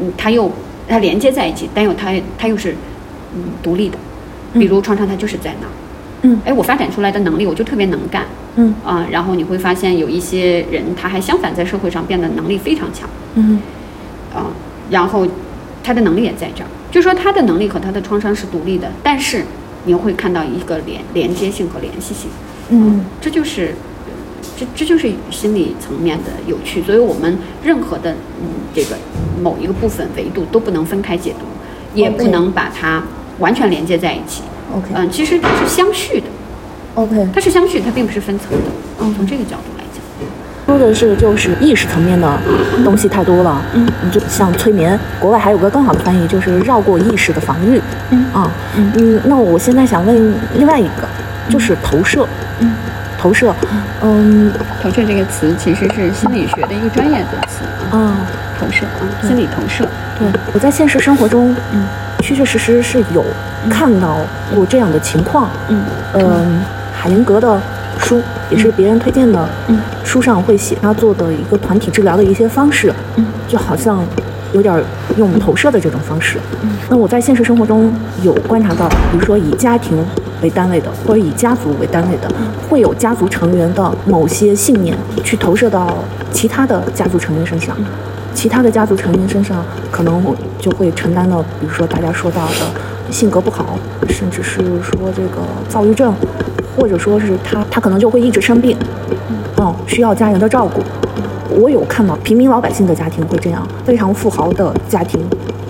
嗯，它又它连接在一起，但又它它又是嗯独立的，比如创伤它就是在那儿，嗯。哎，我发展出来的能力我就特别能干。嗯。啊，然后你会发现有一些人他还相反在社会上变得能力非常强。嗯。啊，然后他的能力也在这儿，就说他的能力和他的创伤是独立的，但是你会看到一个连连接性和联系性，嗯。这就是，这这就是心理层面的有趣。所以我们任何的嗯这个某一个部分维度都不能分开解读，也不能把它完全连接在一起。，OK。嗯，其实它是相续的，OK，它是相续，它并不是分层的。嗯，从这个角度来讲，说的是就是意识层面的东西太多了，嗯，你就像催眠，国外还有个更好的翻译，就是绕过意识的防御，嗯。啊，嗯，那我现在想问另外一个，就是投射，嗯，投射，嗯。投射这个词其实是心理学的一个专业的词。啊，啊，投射啊，心理投射。对，我在现实生活中，嗯。确确实实是有看到过这样的情况，嗯嗯，海灵格的书也是别人推荐的，嗯。书上会写他做的一个团体治疗的一些方式，嗯。就好像有点儿用投射的这种方式。嗯。那我在现实生活中有观察到，比如说以家庭为单位的，或者以家族为单位的，会有家族成员的某些信念去投射到其他的家族成员身上。其他的家族成员身上，可能我就会承担了，比如说大家说到的性格不好，甚至是说这个躁郁症，或者说是他他可能就会一直生病，嗯，需要家人的照顾。我有看到平民老百姓的家庭会这样，非常富豪的家庭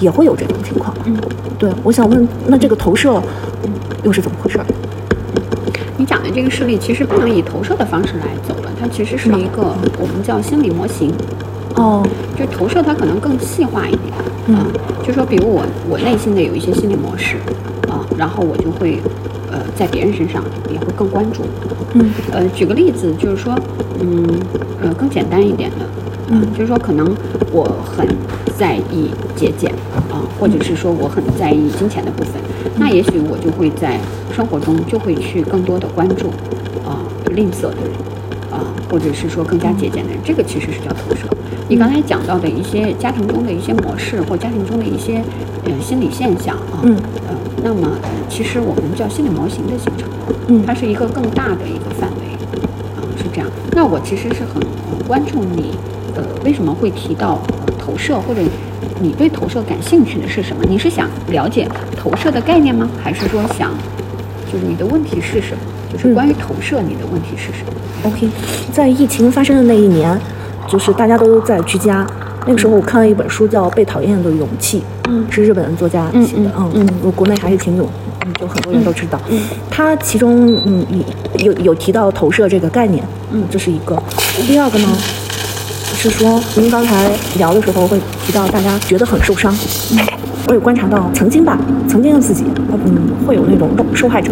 也会有这种情况。嗯，对，我想问，那这个投射又是怎么回事？你讲的这个事例其实不能以投射的方式来走了，它其实是一个我们叫心理模型。哦，就投射它可能更细化一点。嗯，就说比如我我内心的有一些心理模式，啊，然后我就会呃在别人身上也会更关注。嗯，呃，举个例子，就是说，嗯，呃，更简单一点的，嗯就是说可能我很在意节俭啊，或者是说我很在意金钱的部分，那也许我就会在生活中就会去更多的关注啊吝啬的人啊，或者是说更加节俭的人，这个其实是叫投射。你刚才讲到的一些家庭中的一些模式，或家庭中的一些呃心理现象啊，嗯呃，那么呃其实我们叫心理模型的形成，嗯它是一个更大的一个范围，啊、是这样。那我其实是很很关注你，呃，为什么会提到、呃、投射，或者你对投射感兴趣的是什么？你是想了解投射的概念吗？还是说想，就是你的问题是什么？就是嗯关于投射，你的问题是什么？OK，在疫情发生的那一年，就是大家都在居家。那个时候我看了一本书，叫《被讨厌的勇气》，嗯是日本的作家写的，嗯嗯，我国内还是挺有，嗯，就很多人都知道。嗯他其中嗯有有提到投射这个概念，嗯这是一个。第二个呢，是说您刚才聊的时候会提到大家觉得很受伤，我有观察到曾经吧，曾经的自己，嗯，会有那种受害者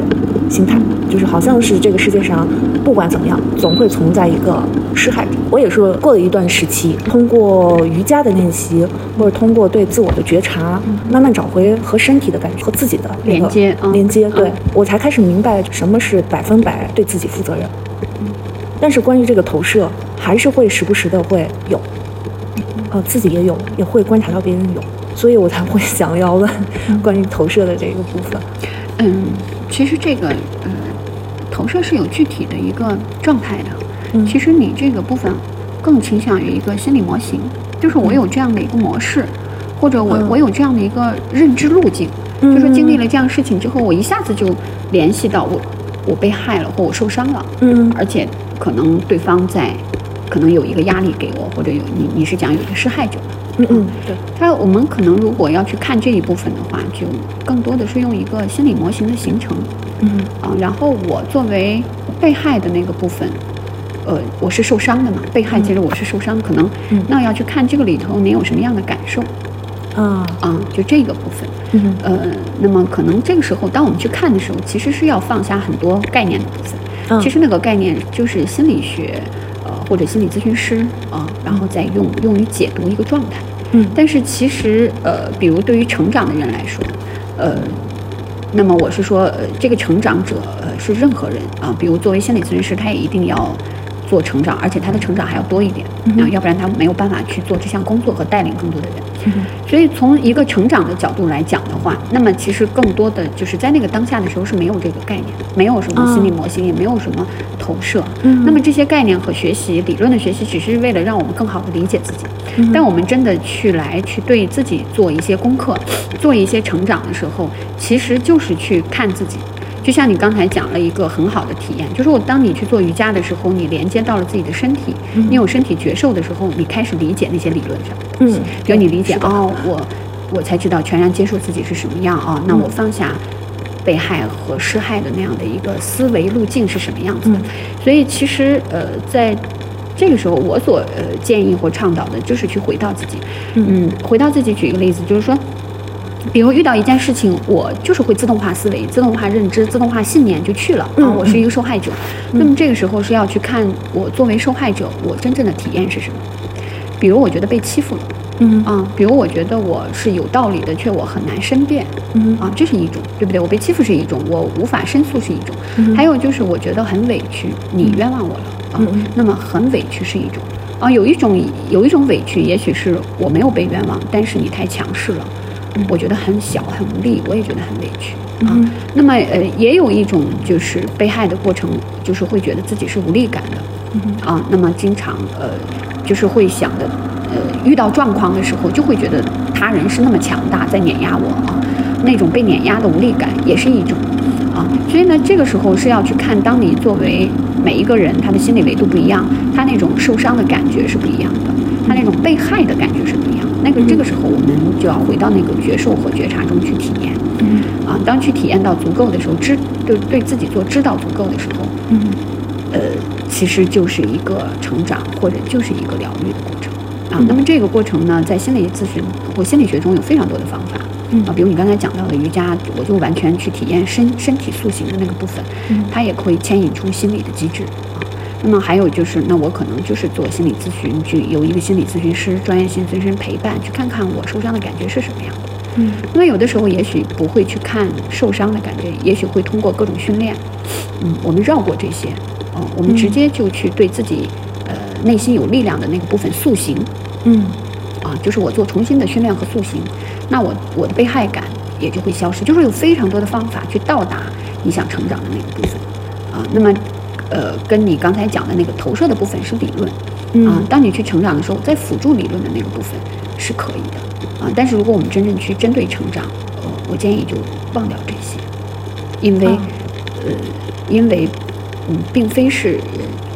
心态，就是好像是这个世界上不管怎么样，总会存在一个施害者。我也是过了一段时期，通过瑜伽的练习，或者通过对自我的觉察，慢慢找回和身体的感觉和自己的连接嗯连接，对嗯我才开始明白什么是百分百对自己负责任。但是关于这个投射，还是会时不时的会有，呃，自己也有，也会观察到别人有，所以我才会想要问 [LAUGHS] 关于投射的这个部分。嗯，其实这个呃，投射是有具体的一个状态的。嗯其实你这个部分更倾向于一个心理模型，就是我有这样的一个模式，或者我嗯我有这样的一个认知路径，嗯就是经历了这样事情之后，我一下子就联系到我我被害了或我受伤了，嗯而且可能对方在可能有一个压力给我，或者有你你是讲有一个施害者。嗯嗯，对，他我们可能如果要去看这一部分的话，就更多的是用一个心理模型的形成。嗯。啊，然后我作为被害的那个部分，呃，我是受伤的嘛，被害其实我是受伤，可能嗯。那要去看这个里头你有什么样的感受。啊，啊，就这个部分，嗯。呃，那么可能这个时候当我们去看的时候，其实是要放下很多概念的部分，嗯。其实那个概念就是心理学，呃，或者心理咨询师啊，然后再用用于解读一个状态。嗯但是其实，呃，比如对于成长的人来说，呃，那么我是说，呃，这个成长者，呃，是任何人啊，比如作为心理咨询师，他也一定要做成长，而且他的成长还要多一点，啊，要不然他没有办法去做这项工作和带领更多的人。嗯所以从一个成长的角度来讲的话，那么其实更多的就是在那个当下的时候是没有这个概念，没有什么心理模型，也没有什么投射。嗯那么这些概念和学习理论的学习，只是为了让我们更好的理解自己。嗯但我们真的去来去对自己做一些功课，做一些成长的时候，其实就是去看自己。就像你刚才讲了一个很好的体验，就是我当你去做瑜伽的时候，你连接到了自己的身体，你有身体觉受的时候，你开始理解那些理论上的东西。嗯比如你理解哦，我我才知道全然接受自己是什么样啊、那我放下被害和施害的那样的一个思维路径是什么样子的。嗯所以其实呃，在这个时候，我所呃建议或倡导的就是去回到自己，嗯，回到自己。举一个例子，就是说。比如遇到一件事情，我就是会自动化思维、自动化认知、自动化信念就去了啊，嗯我是一个受害者。那么这个时候是要去看我作为受害者，我真正的体验是什么。比如我觉得被欺负了，嗯。啊，比如我觉得我是有道理的，却我很难申辩，嗯。啊，这是一种，对不对？我被欺负是一种，我无法申诉是一种，嗯还有就是我觉得很委屈，你冤枉我了啊，那么很委屈是一种，啊，有一种有一种委屈，也许是我没有被冤枉，但是你太强势了，我觉得很小很无力，我也觉得很委屈啊。嗯那么呃，也有一种就是被害的过程，就是会觉得自己是无力感的，嗯啊，那么经常呃，就是会想的，呃，遇到状况的时候，就会觉得他人是那么强大，在碾压我啊，那种被碾压的无力感也是一种啊，所以呢，这个时候是要去看，当你作为每一个人，他的心理维度不一样，他那种受伤的感觉是不一样的，他那种被害的感觉是不一样的。那个这个时候，我们就要回到那个觉受和觉察中去体验。嗯啊，当去体验到足够的时候，知对对自己做知道足够的时候，嗯呃，其实就是一个成长，或者就是一个疗愈的过程啊。嗯那么这个过程呢，在心理咨询或心理学中有非常多的方法。嗯啊，比如你刚才讲到的瑜伽，我就完全去体验身身体塑形的那个部分，嗯它也可以牵引出心理的机制啊。那么还有就是，那我可能就是做心理咨询，去由一个心理咨询师、专业心理咨询师陪伴，去看看我受伤的感觉是什么样的。嗯。那么有的时候也许不会去看受伤的感觉，也许会通过各种训练，嗯，我们绕过这些，嗯，我们直接就去对自己，呃，内心有力量的那个部分塑形，嗯。啊，就是我做重新的训练和塑形，那我我的被害感也就会消失，就是有非常多的方法去到达你想成长的那个部分，啊，那么，呃，跟你刚才讲的那个投射的部分是理论，啊嗯，当你去成长的时候，在辅助理论的那个部分是可以的，啊，但是如果我们真正去针对成长，呃，我建议就忘掉这些，因为，啊呃，因为，嗯，并非是，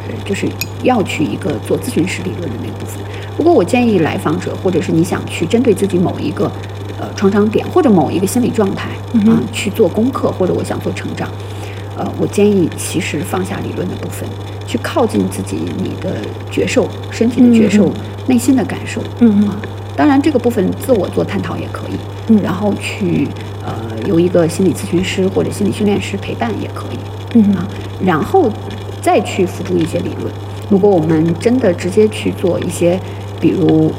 呃，就是要去一个做咨询师理论的那个部分。如果我建议来访者，或者是你想去针对自己某一个，呃，创伤点或者某一个心理状态啊，去做功课，或者我想做成长，呃，我建议其实放下理论的部分，去靠近自己你的觉受、身体的觉受、嗯。内心的感受。嗯啊，当然这个部分自我做探讨也可以，嗯。然后去呃由一个心理咨询师或者心理训练师陪伴也可以嗯。啊，然后再去辅助一些理论。如果我们真的直接去做一些，比如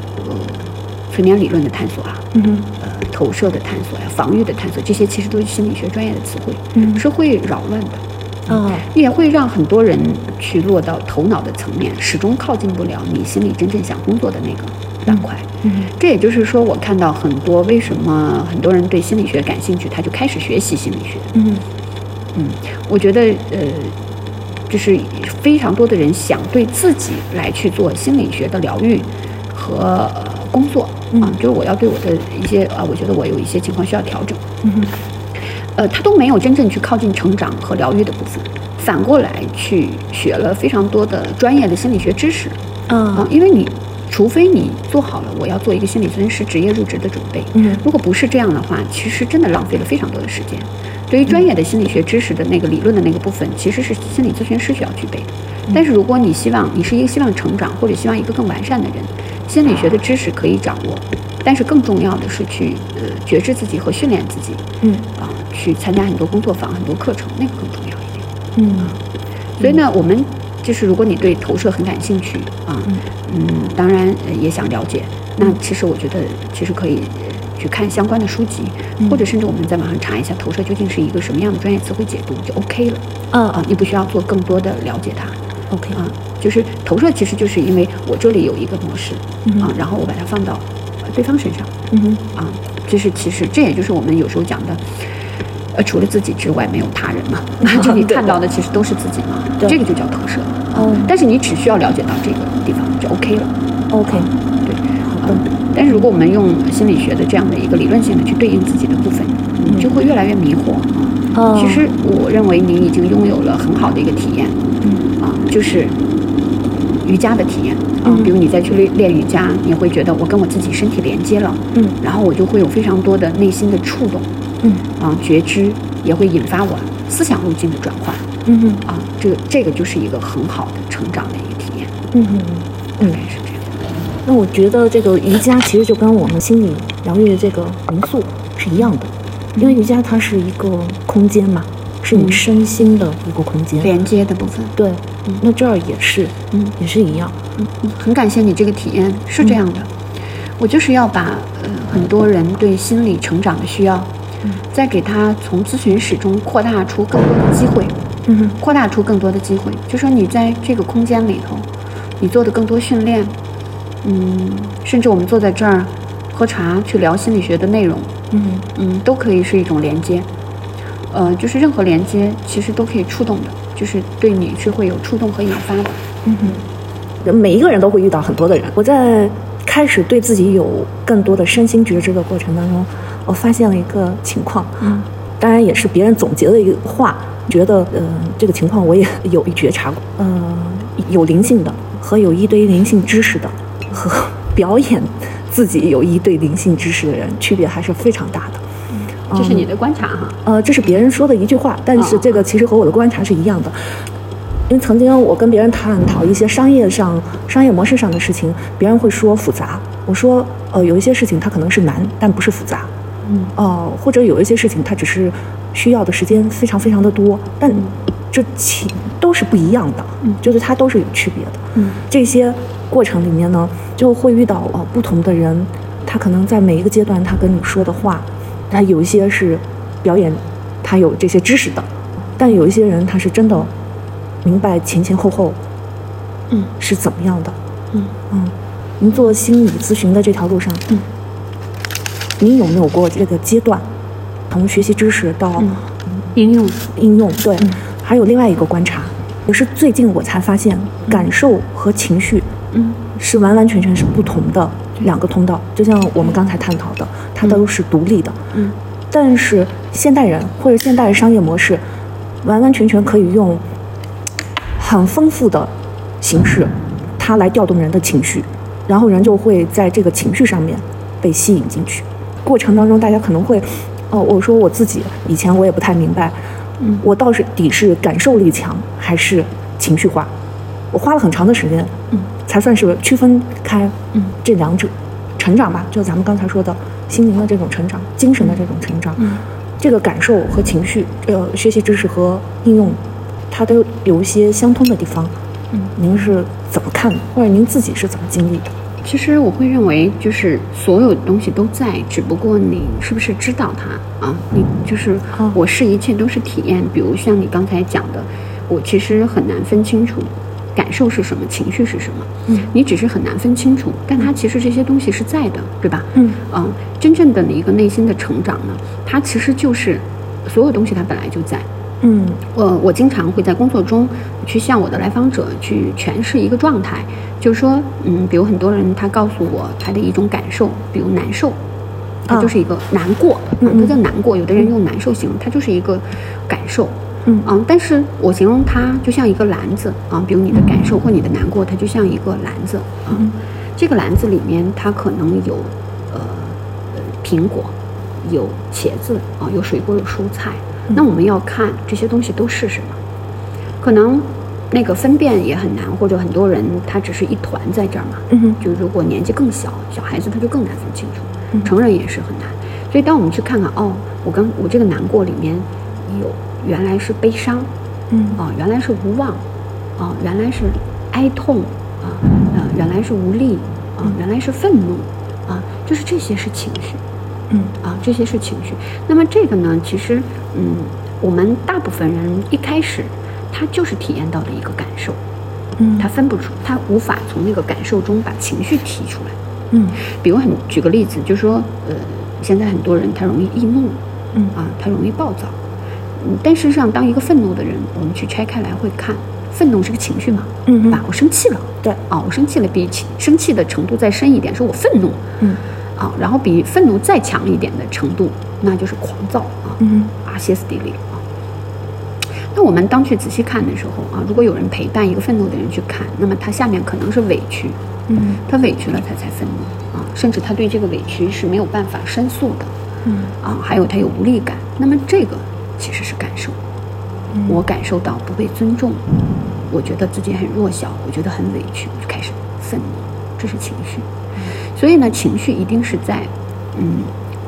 呃催眠理论的探索啊，嗯呃投射的探索呀、防御的探索，这些其实都是心理学专业的词汇，嗯是会扰乱的。啊也会让很多人去落到头脑的层面，始终靠近不了你心里真正想工作的那个板块。嗯这也就是说，我看到很多为什么很多人对心理学感兴趣，他就开始学习心理学。嗯嗯，我觉得呃，就是非常多的人想对自己来去做心理学的疗愈和、呃、工作啊，嗯就是我要对我的一些啊，我觉得我有一些情况需要调整。嗯呃，他都没有真正去靠近成长和疗愈的部分，反过来去学了非常多的专业的心理学知识啊啊，因为你除非你做好了我要做一个心理咨询师职业入职的准备，嗯如果不是这样的话，其实真的浪费了非常多的时间。对于专业的心理学知识的那个理论的那个部分，其实是心理咨询师需要具备的。但是如果你希望你是一个希望成长或者希望一个更完善的人，心理学的知识可以掌握，但是更重要的是去呃觉知自己和训练自己。嗯啊，去参加很多工作坊、很多课程，那个更重要一点。嗯所以呢，我们就是如果你对投射很感兴趣啊，嗯，当然呃也想了解，那其实我觉得其实可以呃去看相关的书籍，或者甚至我们在网上查一下投射究竟是一个什么样的专业词汇解读就 OK 了啊啊，你不需要做更多的了解它。，OK 啊，就是投射其实就是因为我这里有一个模式嗯啊，然后我把它放到呃对方身上，嗯哼啊，就是其实这也就是我们有时候讲的，呃，除了自己之外没有他人嘛，[LAUGHS] 就你看到的其实都是自己嘛，对这个就叫投射。哦但是你只需要了解到这个地方就 OK 了，OK 对。好的但是如果我们用心理学的这样的一个理论性的去对应自己的部分，你就会越来越迷惑啊。哦其实我认为你已经拥有了很好的一个体验，就是瑜伽的体验。啊。嗯。比如你再去练练瑜伽，你会觉得我跟我自己身体连接了，嗯。然后我就会有非常多的内心的触动嗯。啊，觉知也会引发我思想路径的转换。嗯哼。啊。这个这个就是一个很好的成长的一个体验，嗯哼。大概是这样。那我觉得这个瑜伽其实就跟我们心理疗愈的这个灵素是一样的，因为瑜伽它是一个空间嘛，是你嗯。身心的一个空间。连接的部分，对，那这儿也是，嗯，也是一样。嗯很感谢你这个体验，是这样的，我就是要把呃很多人对心理成长的需要，再给他从咨询室中扩大出更多的机会，嗯扩大出更多的机会，就说你在这个空间里头，你做的更多训练，嗯，甚至我们坐在这儿喝茶去聊心理学的内容，嗯嗯，都可以是一种连接，呃，就是任何连接其实都可以触动的，就是对你是会有触动和引发的。嗯哼，每一个人都会遇到很多的人。我在开始对自己有更多的身心觉知的过程当中，我发现了一个情况，嗯当然也是别人总结的一个话，觉得呃这个情况我也有觉察过，呃有灵性的和有一堆灵性知识的和 [LAUGHS] 表演自己有一堆灵性知识的人区别还是非常大的。这是你的观察哈？呃，这是别人说的一句话，但是这个其实和我的观察是一样的。因为曾经我跟别人探讨一些商业上、商业模式上的事情，别人会说复杂。我说，呃，有一些事情它可能是难，但不是复杂。嗯。哦，或者有一些事情它只是需要的时间非常非常的多，但这其都是不一样的。嗯。就是它都是有区别的。嗯。这些过程里面呢，就会遇到呃不同的人，他可能在每一个阶段他跟你说的话，他有一些是表演，他有这些知识的，但有一些人他是真的。明白前前后后，嗯，是怎么样的？嗯。嗯，您做心理咨询的这条路上，嗯，您有没有过这个阶段，从学习知识到应用。应用？对，还有另外一个观察，也是最近我才发现，感受和情绪，嗯，是完完全全是不同的两个通道。就像我们刚才探讨的，它都是独立的，嗯，但是现代人或者现代的商业模式，完完全全可以用。很丰富的形式，它来调动人的情绪，然后人就会在这个情绪上面被吸引进去。过程当中，大家可能会，哦，我说我自己以前我也不太明白，嗯，我到底是感受力强还是情绪化？我花了很长的时间，嗯，才算是区分开，嗯，这两者，成长吧，就咱们刚才说的心灵的这种成长，精神的这种成长，嗯，这个感受和情绪，呃，学习知识和应用。它都有一些相通的地方，嗯，您是怎么看的，或者您自己是怎么经历的？其实我会认为，就是所有东西都在，只不过你是不是知道它啊？你就是我是一切都是体验。比如像你刚才讲的，我其实很难分清楚感受是什么，情绪是什么。嗯，你只是很难分清楚，但它其实这些东西是在的，对吧？嗯，嗯，真正的一个内心的成长呢，它其实就是所有东西它本来就在。嗯，我我经常会在工作中去向我的来访者去诠释一个状态，就是说，嗯，比如很多人他告诉我他的一种感受，比如难受，它就是一个难过，它叫难过。有的人用难受形容，它就是一个感受，嗯啊，但是我形容它就像一个篮子啊，比如你的感受或你的难过，它就像一个篮子啊，这个篮子里面它可能有呃苹果，有茄子啊，有水果，有蔬菜。那我们要看这些东西都是什么，可能那个分辨也很难，或者很多人他只是一团在这儿嘛。嗯就如果年纪更小，小孩子他就更难分清楚，嗯成人也是很难。所以当我们去看看，哦，我刚我这个难过里面有原来是悲伤，嗯啊，原来是无望，啊，原来是哀痛，啊，呃，原来是无力，啊，原来是愤怒，啊，就是这些是情绪。嗯啊，这些是情绪。那么这个呢，其实，嗯，我们大部分人一开始，他就是体验到的一个感受，嗯，他分不出，他无法从那个感受中把情绪提出来。嗯，比如很举个例子，就是说，呃，现在很多人他容易易怒，嗯啊，他容易暴躁。嗯，但事实上，当一个愤怒的人，我们去拆开来会看，愤怒是个情绪嘛，嗯吧？我生气了，对，啊，我生气了，比起生气的程度再深一点，是我愤怒，嗯。啊，然后比愤怒再强一点的程度，那就是狂躁。啊，嗯，啊，歇斯底里。啊。那我们当去仔细看的时候啊，如果有人陪伴一个愤怒的人去看，那么他下面可能是委屈，嗯，他委屈了，他才愤怒。啊，甚至他对这个委屈是没有办法申诉的，嗯，啊，还有他有无力感，那么这个其实是感受，嗯我感受到不被尊重，我觉得自己很弱小，我觉得很委屈，我就开始愤怒，这是情绪。所以呢，情绪一定是在，嗯，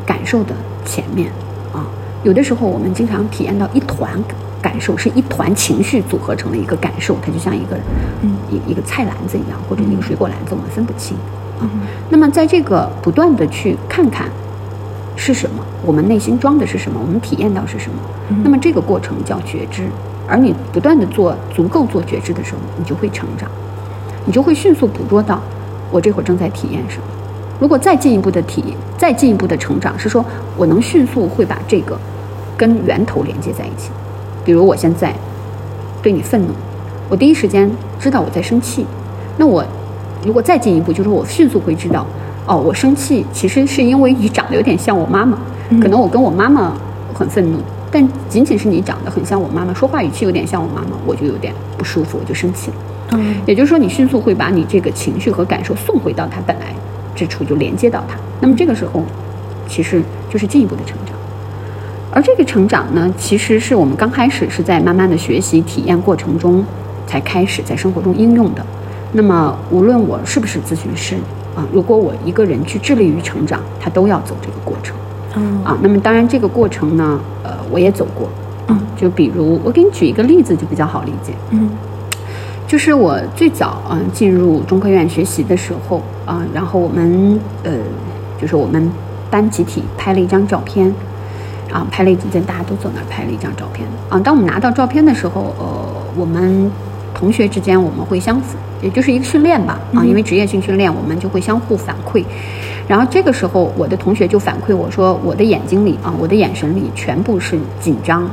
感受的前面啊。有的时候我们经常体验到一团感受，是一团情绪组合成了一个感受，它就像一个，嗯，一一个菜篮子一样，或者一个水果篮子，我们分不清啊。那么在这个不断的去看看是什么，我们内心装的是什么，我们体验到是什么，那么这个过程叫觉知。而你不断的做足够做觉知的时候，你就会成长，你就会迅速捕捉到我这会儿正在体验什么。如果再进一步的体，再进一步的成长，是说我能迅速会把这个跟源头连接在一起。比如我现在对你愤怒，我第一时间知道我在生气。那我如果再进一步，就是我迅速会知道，哦，我生气其实是因为你长得有点像我妈妈，可能我跟我妈妈很愤怒但仅仅是你长得很像我妈妈，说话语气有点像我妈妈，我就有点不舒服，我就生气了。嗯也就是说，你迅速会把你这个情绪和感受送回到他本来之处，就连接到他。那么这个时候，其实就是进一步的成长。而这个成长呢，其实是我们刚开始是在慢慢的学习体验过程中，才开始在生活中应用的。那么，无论我是不是咨询师啊，如果我一个人去致力于成长，他都要走这个过程嗯啊。那么，当然这个过程呢，呃，我也走过啊。就比如，我给你举一个例子，就比较好理解。嗯就是我最早嗯、呃进入中科院学习的时候啊、然后我们呃就是我们班集体拍了一张照片，啊拍了一张大家都坐那儿拍了一张照片啊。当我们拿到照片的时候，呃，我们同学之间我们会相互，也就是一个训练吧啊，因为职业性训练我们就会相互反馈。然后这个时候，我的同学就反馈我说，我的眼睛里啊，我的眼神里全部是紧张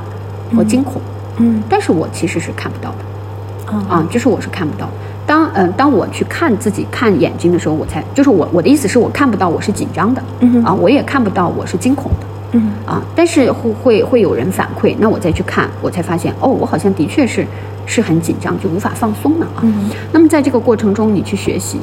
和惊恐，嗯。但是我其实是看不到的。啊啊，就是我是看不到。当呃，当我去看自己看眼睛的时候，我才就是我我的意思是我看不到我是紧张的，嗯啊，我也看不到我是惊恐的，嗯啊，但是会会会有人反馈，那我再去看，我才发现哦，我好像的确是是很紧张，就无法放松了啊。嗯那么在这个过程中，你去学习，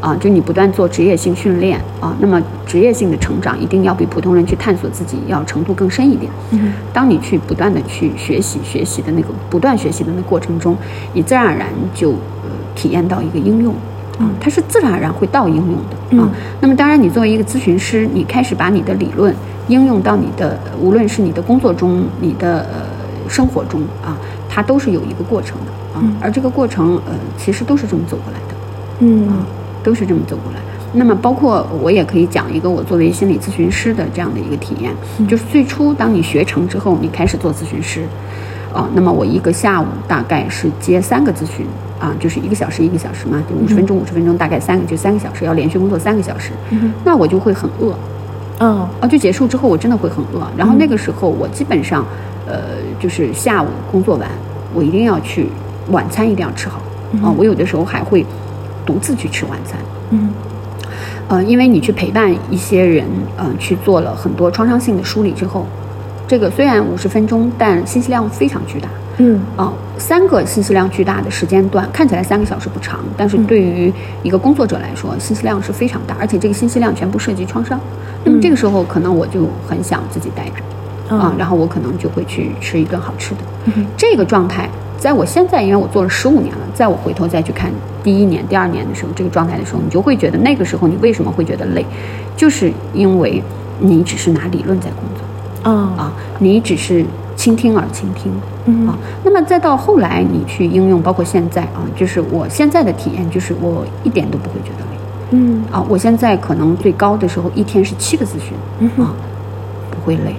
啊，就你不断做职业性训练啊，那么职业性的成长一定要比普通人去探索自己要程度更深一点。嗯当你去不断的去学习学习的那个不断学习的那个过程中，你自然而然就呃体验到一个应用。啊，它是自然而然会到应用的啊。嗯那么当然，你作为一个咨询师，你开始把你的理论应用到你的，无论是你的工作中、你的呃生活中啊，它都是有一个过程的啊。嗯而这个过程呃，其实都是这么走过来的。嗯都是这么走过来。那么，包括我也可以讲一个我作为心理咨询师的这样的一个体验，就是最初当你学成之后，你开始做咨询师，啊，那么我一个下午大概是接三个咨询，啊，就是一个小时一个小时嘛，就五十分钟五十分钟，大概三个就三个小时，要连续工作三个小时，那我就会很饿，啊啊，就结束之后我真的会很饿，然后那个时候我基本上，呃，就是下午工作完，我一定要去晚餐一定要吃好，啊，我有的时候还会独自去吃晚餐。嗯呃，因为你去陪伴一些人，呃，去做了很多创伤性的梳理之后，这个虽然五十分钟，但信息量非常巨大。嗯。啊、三个信息量巨大的时间段，看起来三个小时不长，但是对于一个工作者来说，信息量是非常大，而且这个信息量全部涉及创伤。那么这个时候，可能我就很想自己待着，啊、然后我可能就会去吃一顿好吃的。这个状态，在我现在，因为我做了十五年了，在我回头再去看第一年、第二年的时候，这个状态的时候，你就会觉得那个时候你为什么会觉得累，就是因为你只是拿理论在工作啊啊，你只是倾听而倾听。嗯啊，那么再到后来你去应用，包括现在啊，就是我现在的体验，就是我一点都不会觉得累嗯啊。我现在可能最高的时候一天是七个咨询嗯啊，不会累。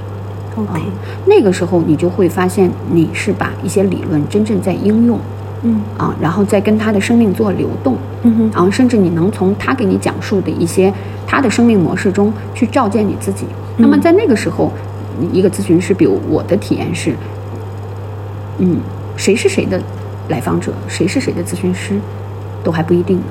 OK 那个时候你就会发现，你是把一些理论真正在应用嗯啊，然后再跟他的生命做流动嗯哼啊，甚至你能从他给你讲述的一些他的生命模式中去照见你自己。那么在那个时候，你一个咨询师，比如我的体验是，嗯，谁是谁的来访者，谁是谁的咨询师，都还不一定呢。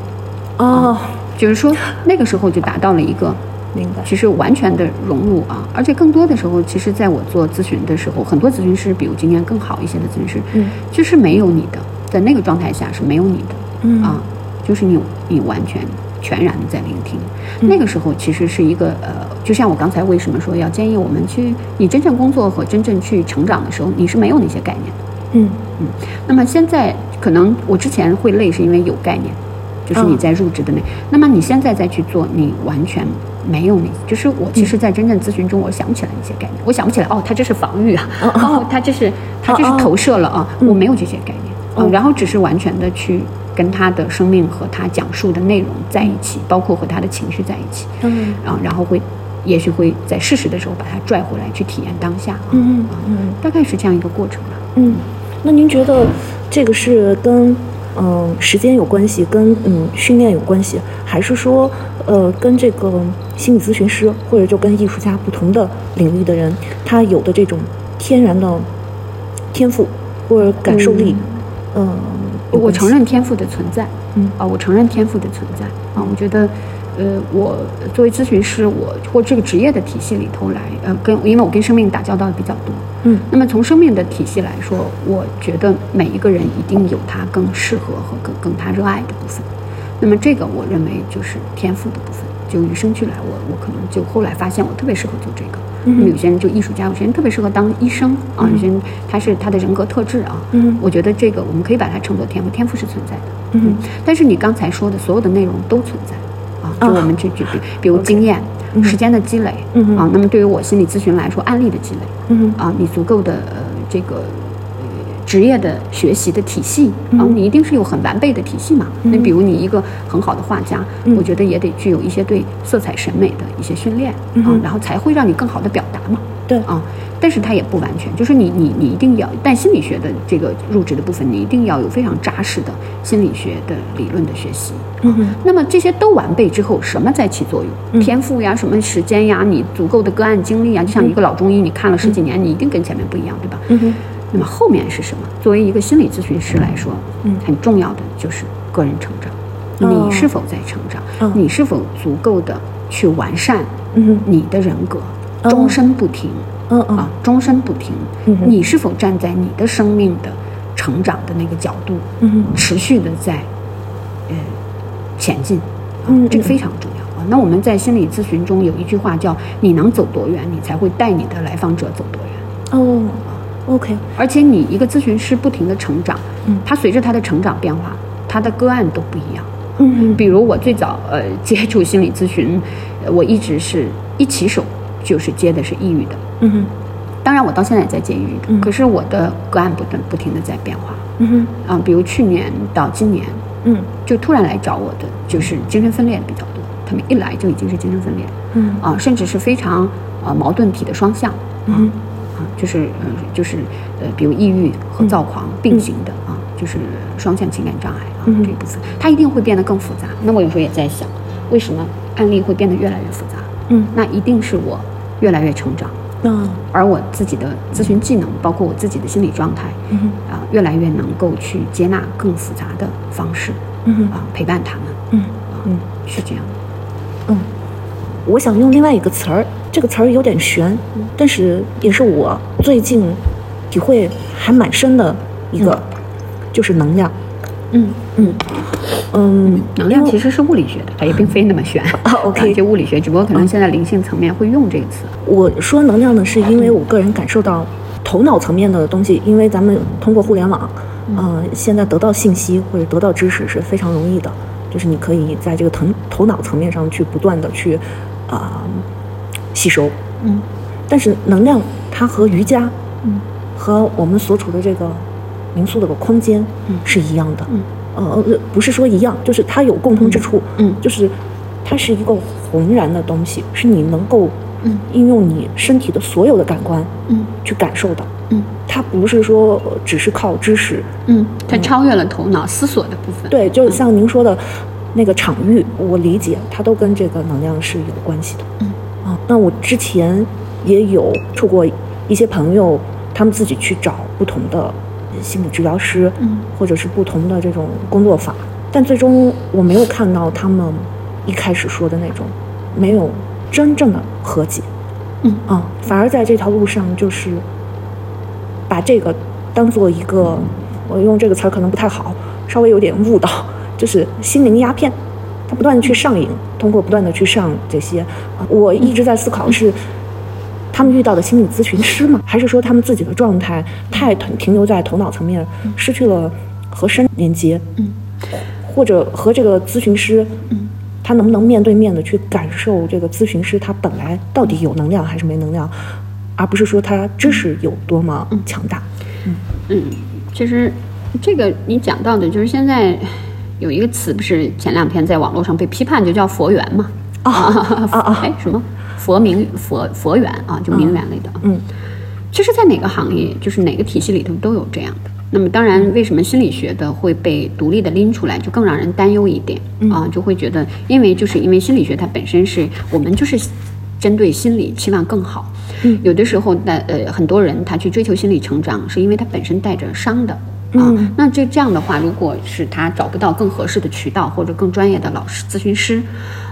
哦，就是说，那个时候就达到了一个明白其实完全的融入啊，而且更多的时候，其实在我做咨询的时候，很多咨询师，比如经验更好一些的咨询师，嗯，就是没有你的，在那个状态下是没有你的，嗯啊，就是你你完全全然的在聆听，嗯那个时候其实是一个呃，就像我刚才为什么说要建议我们去，你真正工作和真正去成长的时候，你是没有那些概念的。嗯。嗯那么现在可能我之前会累，是因为有概念，就是你在入职的那。那么你现在再去做，你完全没有那，就是我其实，在真正咨询中，我想不起来那些概念，我想不起来哦，它这是防御啊，哦，它这是它这是投射了啊，我没有这些概念，嗯，然后只是完全的去跟他的生命和他讲述的内容在一起，包括和他的情绪在一起，嗯啊，然后会。也许会在适时的时候把他拽回来，去体验当下。嗯嗯嗯大概是这样一个过程吧。嗯，那您觉得这个是跟嗯、时间有关系，跟嗯训练有关系，还是说呃跟这个心理咨询师或者就跟艺术家不同的领域的人，他有的这种天然的天赋或者感受力，嗯、有我承认天赋的存在，嗯啊，我承认天赋的存在啊，我觉得，呃，我作为咨询师，我或这个职业的体系里头来，呃，跟因为我跟生命打交道的比较多，嗯，那么从生命的体系来说，我觉得每一个人一定有他更适合和更更他热爱的部分。那么这个我认为就是天赋的部分。就与生俱来，我我可能就后来发现我特别适合做这个。那么有些人就艺术家，有些人特别适合当医生啊，有些人他是他的人格特质啊。嗯我觉得这个我们可以把它称作天赋，天赋是存在的。嗯但是你刚才说的所有的内容都存在啊，就啊我们去举比，比如经验、时间的积累嗯啊。那么对于我心理咨询来说，案例的积累嗯啊，你足够的呃这个。呃职业的学习的体系啊，嗯你一定是有很完备的体系嘛。那比如你一个很好的画家，嗯我觉得也得具有一些对色彩审美的一些训练啊然后才会让你更好的表达嘛。对啊，但是它也不完全，就是你你你一定要，但心理学的这个入职的部分，你一定要有非常扎实的心理学的理论的学习。嗯哼那么这些都完备之后，什么在起作用？嗯天赋呀，什么时间呀，你足够的个案经历呀，就像一个老中医，你看了十几年，你一定跟前面不一样，对吧？嗯哼那么后面是什么？作为一个心理咨询师来说，嗯很重要的就是个人成长。哦你是否在成长？嗯你是否足够的去完善嗯你的人格？哦终身不停嗯嗯啊，终身不停你是否站在你的生命的成长的那个角度，持续的在呃前进？这个非常重要啊。那我们在心理咨询中有一句话叫“你能走多远，你才会带你的来访者走多远”。哦，OK，而且你一个咨询师不停的成长，嗯。他随着他的成长变化，他的个案都不一样。嗯哼比如我最早呃接触心理咨询，呃 [LAUGHS] 我一直是一起手就是接的是抑郁的，嗯哼。当然我到现在也在接抑郁的，嗯。可是我的个案不断不停的在变化。嗯哼。啊、比如去年到今年，嗯。就突然来找我的就是精神分裂比较多，他们一来就已经是精神分裂嗯。啊、甚至是非常呃矛盾体的双向。嗯啊，就是呃，就是呃，比如抑郁和躁狂并行的啊，就是双向情感障碍啊、嗯这一部分，它一定会变得更复杂。那我有时候也在想，为什么案例会变得越来越复杂？嗯那一定是我越来越成长，那而我自己的咨询技能，包括我自己的心理状态嗯越来越能够去接纳更复杂的方式嗯陪伴他们嗯是这样的。嗯，我想用另外一个词儿，这个词儿有点悬，但是也是我最近体会还蛮深的一个，就是能量。嗯，嗯。嗯，能量其实是物理学的，它也并非那么玄 [LAUGHS] 啊，OK。就物理学，只不过可能现在灵性层面会用这个词。我说能量呢，是因为我个人感受到头脑层面的东西，因为咱们通过互联网，呃，现在得到信息或者得到知识是非常容易的，就是你可以在这个头头脑层面上去不断的去啊、吸收。嗯但是能量它和瑜伽嗯和我们所处的这个民宿的个空间嗯是一样的。嗯呃，不是说一样，就是它有共通之处。嗯就是它是一个浑然的东西，是你能够嗯应用你身体的所有的感官嗯去感受的。嗯它不是说呃只是靠知识。嗯，它超越了头脑思索的部分。对，就像您说的，那个场域，我理解它都跟这个能量是有关系的。嗯啊，那我之前也有处过一些朋友，他们自己去找不同的心理治疗师，嗯或者是不同的这种工作法，但最终我没有看到他们一开始说的那种，没有真正的和解。嗯啊，反而在这条路上就是把这个当做一个，我用这个词儿可能不太好，稍微有点误导，就是心灵鸦片，他不断的去上瘾，通过不断的去上这些，啊我一直在思考是。他们遇到的心理咨询师吗？还是说他们自己的状态太停停留在头脑层面，失去了和身连接？嗯，或者和这个咨询师，嗯，他能不能面对面的去感受这个咨询师他本来到底有能量还是没能量，而不是说他知识有多么强大？嗯嗯，其实这个你讲到的，就是现在有一个词，不是前两天在网络上被批判，就叫佛缘嘛。啊啊啊哎，什么佛名佛佛缘啊，就名媛类的。嗯其实，在哪个行业，就是哪个体系里头都有这样的。那么，当然，为什么心理学的会被独立的拎出来，就更让人担忧一点、啊？就会觉得，因为就是因为心理学它本身是我们就是针对心理期望更好。嗯有的时候，那呃，很多人他去追求心理成长，是因为他本身带着伤的。啊嗯，那就这样的话，如果是他找不到更合适的渠道或者更专业的老师、咨询师，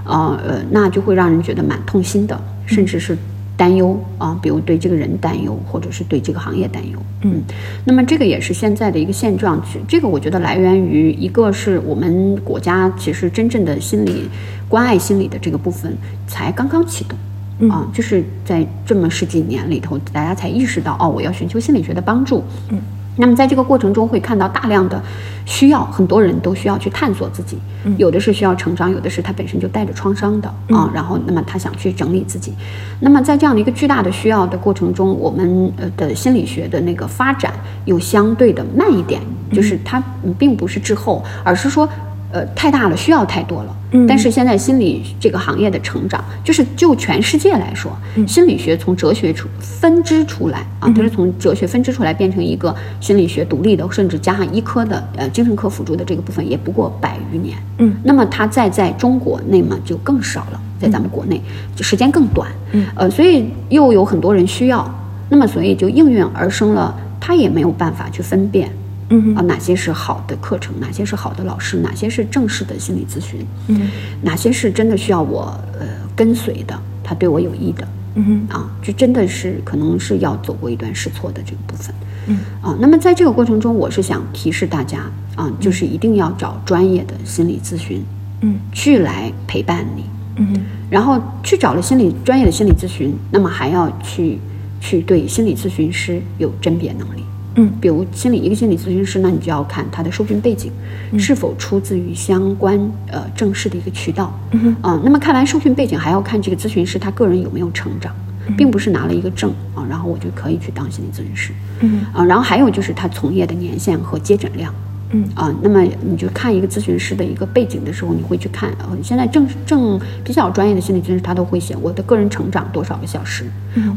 呃呃，那就会让人觉得蛮痛心的，甚至是担忧啊，比如对这个人担忧，或者是对这个行业担忧。嗯，那么这个也是现在的一个现状。这个我觉得来源于一个是我们国家其实真正的心理关爱心理的这个部分才刚刚启动啊，就是在这么十几年里头，大家才意识到哦，我要寻求心理学的帮助。嗯。那么在这个过程中会看到大量的需要，很多人都需要去探索自己，有的是需要成长，有的是他本身就带着创伤的啊，然后那么他想去整理自己。那么在这样的一个巨大的需要的过程中，我们呃的心理学的那个发展又相对的慢一点，就是它并不是滞后，而是说。呃，太大了，需要太多了。嗯，但是现在心理这个行业的成长，就是就全世界来说，心理学从哲学出分支出来啊，它是从哲学分支出来变成一个心理学独立的，甚至加上医科的呃精神科辅助的这个部分，也不过百余年。嗯，那么它再在中国内嘛就更少了，在咱们国内就时间更短。嗯，呃，所以又有很多人需要，那么所以就应运而生了，他也没有办法去分辨。嗯啊，哪些是好的课程？哪些是好的老师？哪些是正式的心理咨询？嗯，哪些是真的需要我呃跟随的？他对我有益的？嗯啊，就真的是可能是要走过一段试错的这个部分。嗯啊，那么在这个过程中，我是想提示大家啊，就是一定要找专业的心理咨询，嗯，去来陪伴你。嗯，然后去找了心理专业的心理咨询，那么还要去去对心理咨询师有甄别能力。嗯，比如心理一个心理咨询师那，你就要看他的受训背景是否出自于相关呃正式的一个渠道。嗯啊，那么看完受训背景，还要看这个咨询师他个人有没有成长，并不是拿了一个证啊，然后我就可以去当心理咨询师。嗯啊，然后还有就是他从业的年限和接诊量。嗯。啊，那么你就看一个咨询师的一个背景的时候，你会去看，呃，现在正正比较专业的心理咨询师，他都会写我的个人成长多少个小时，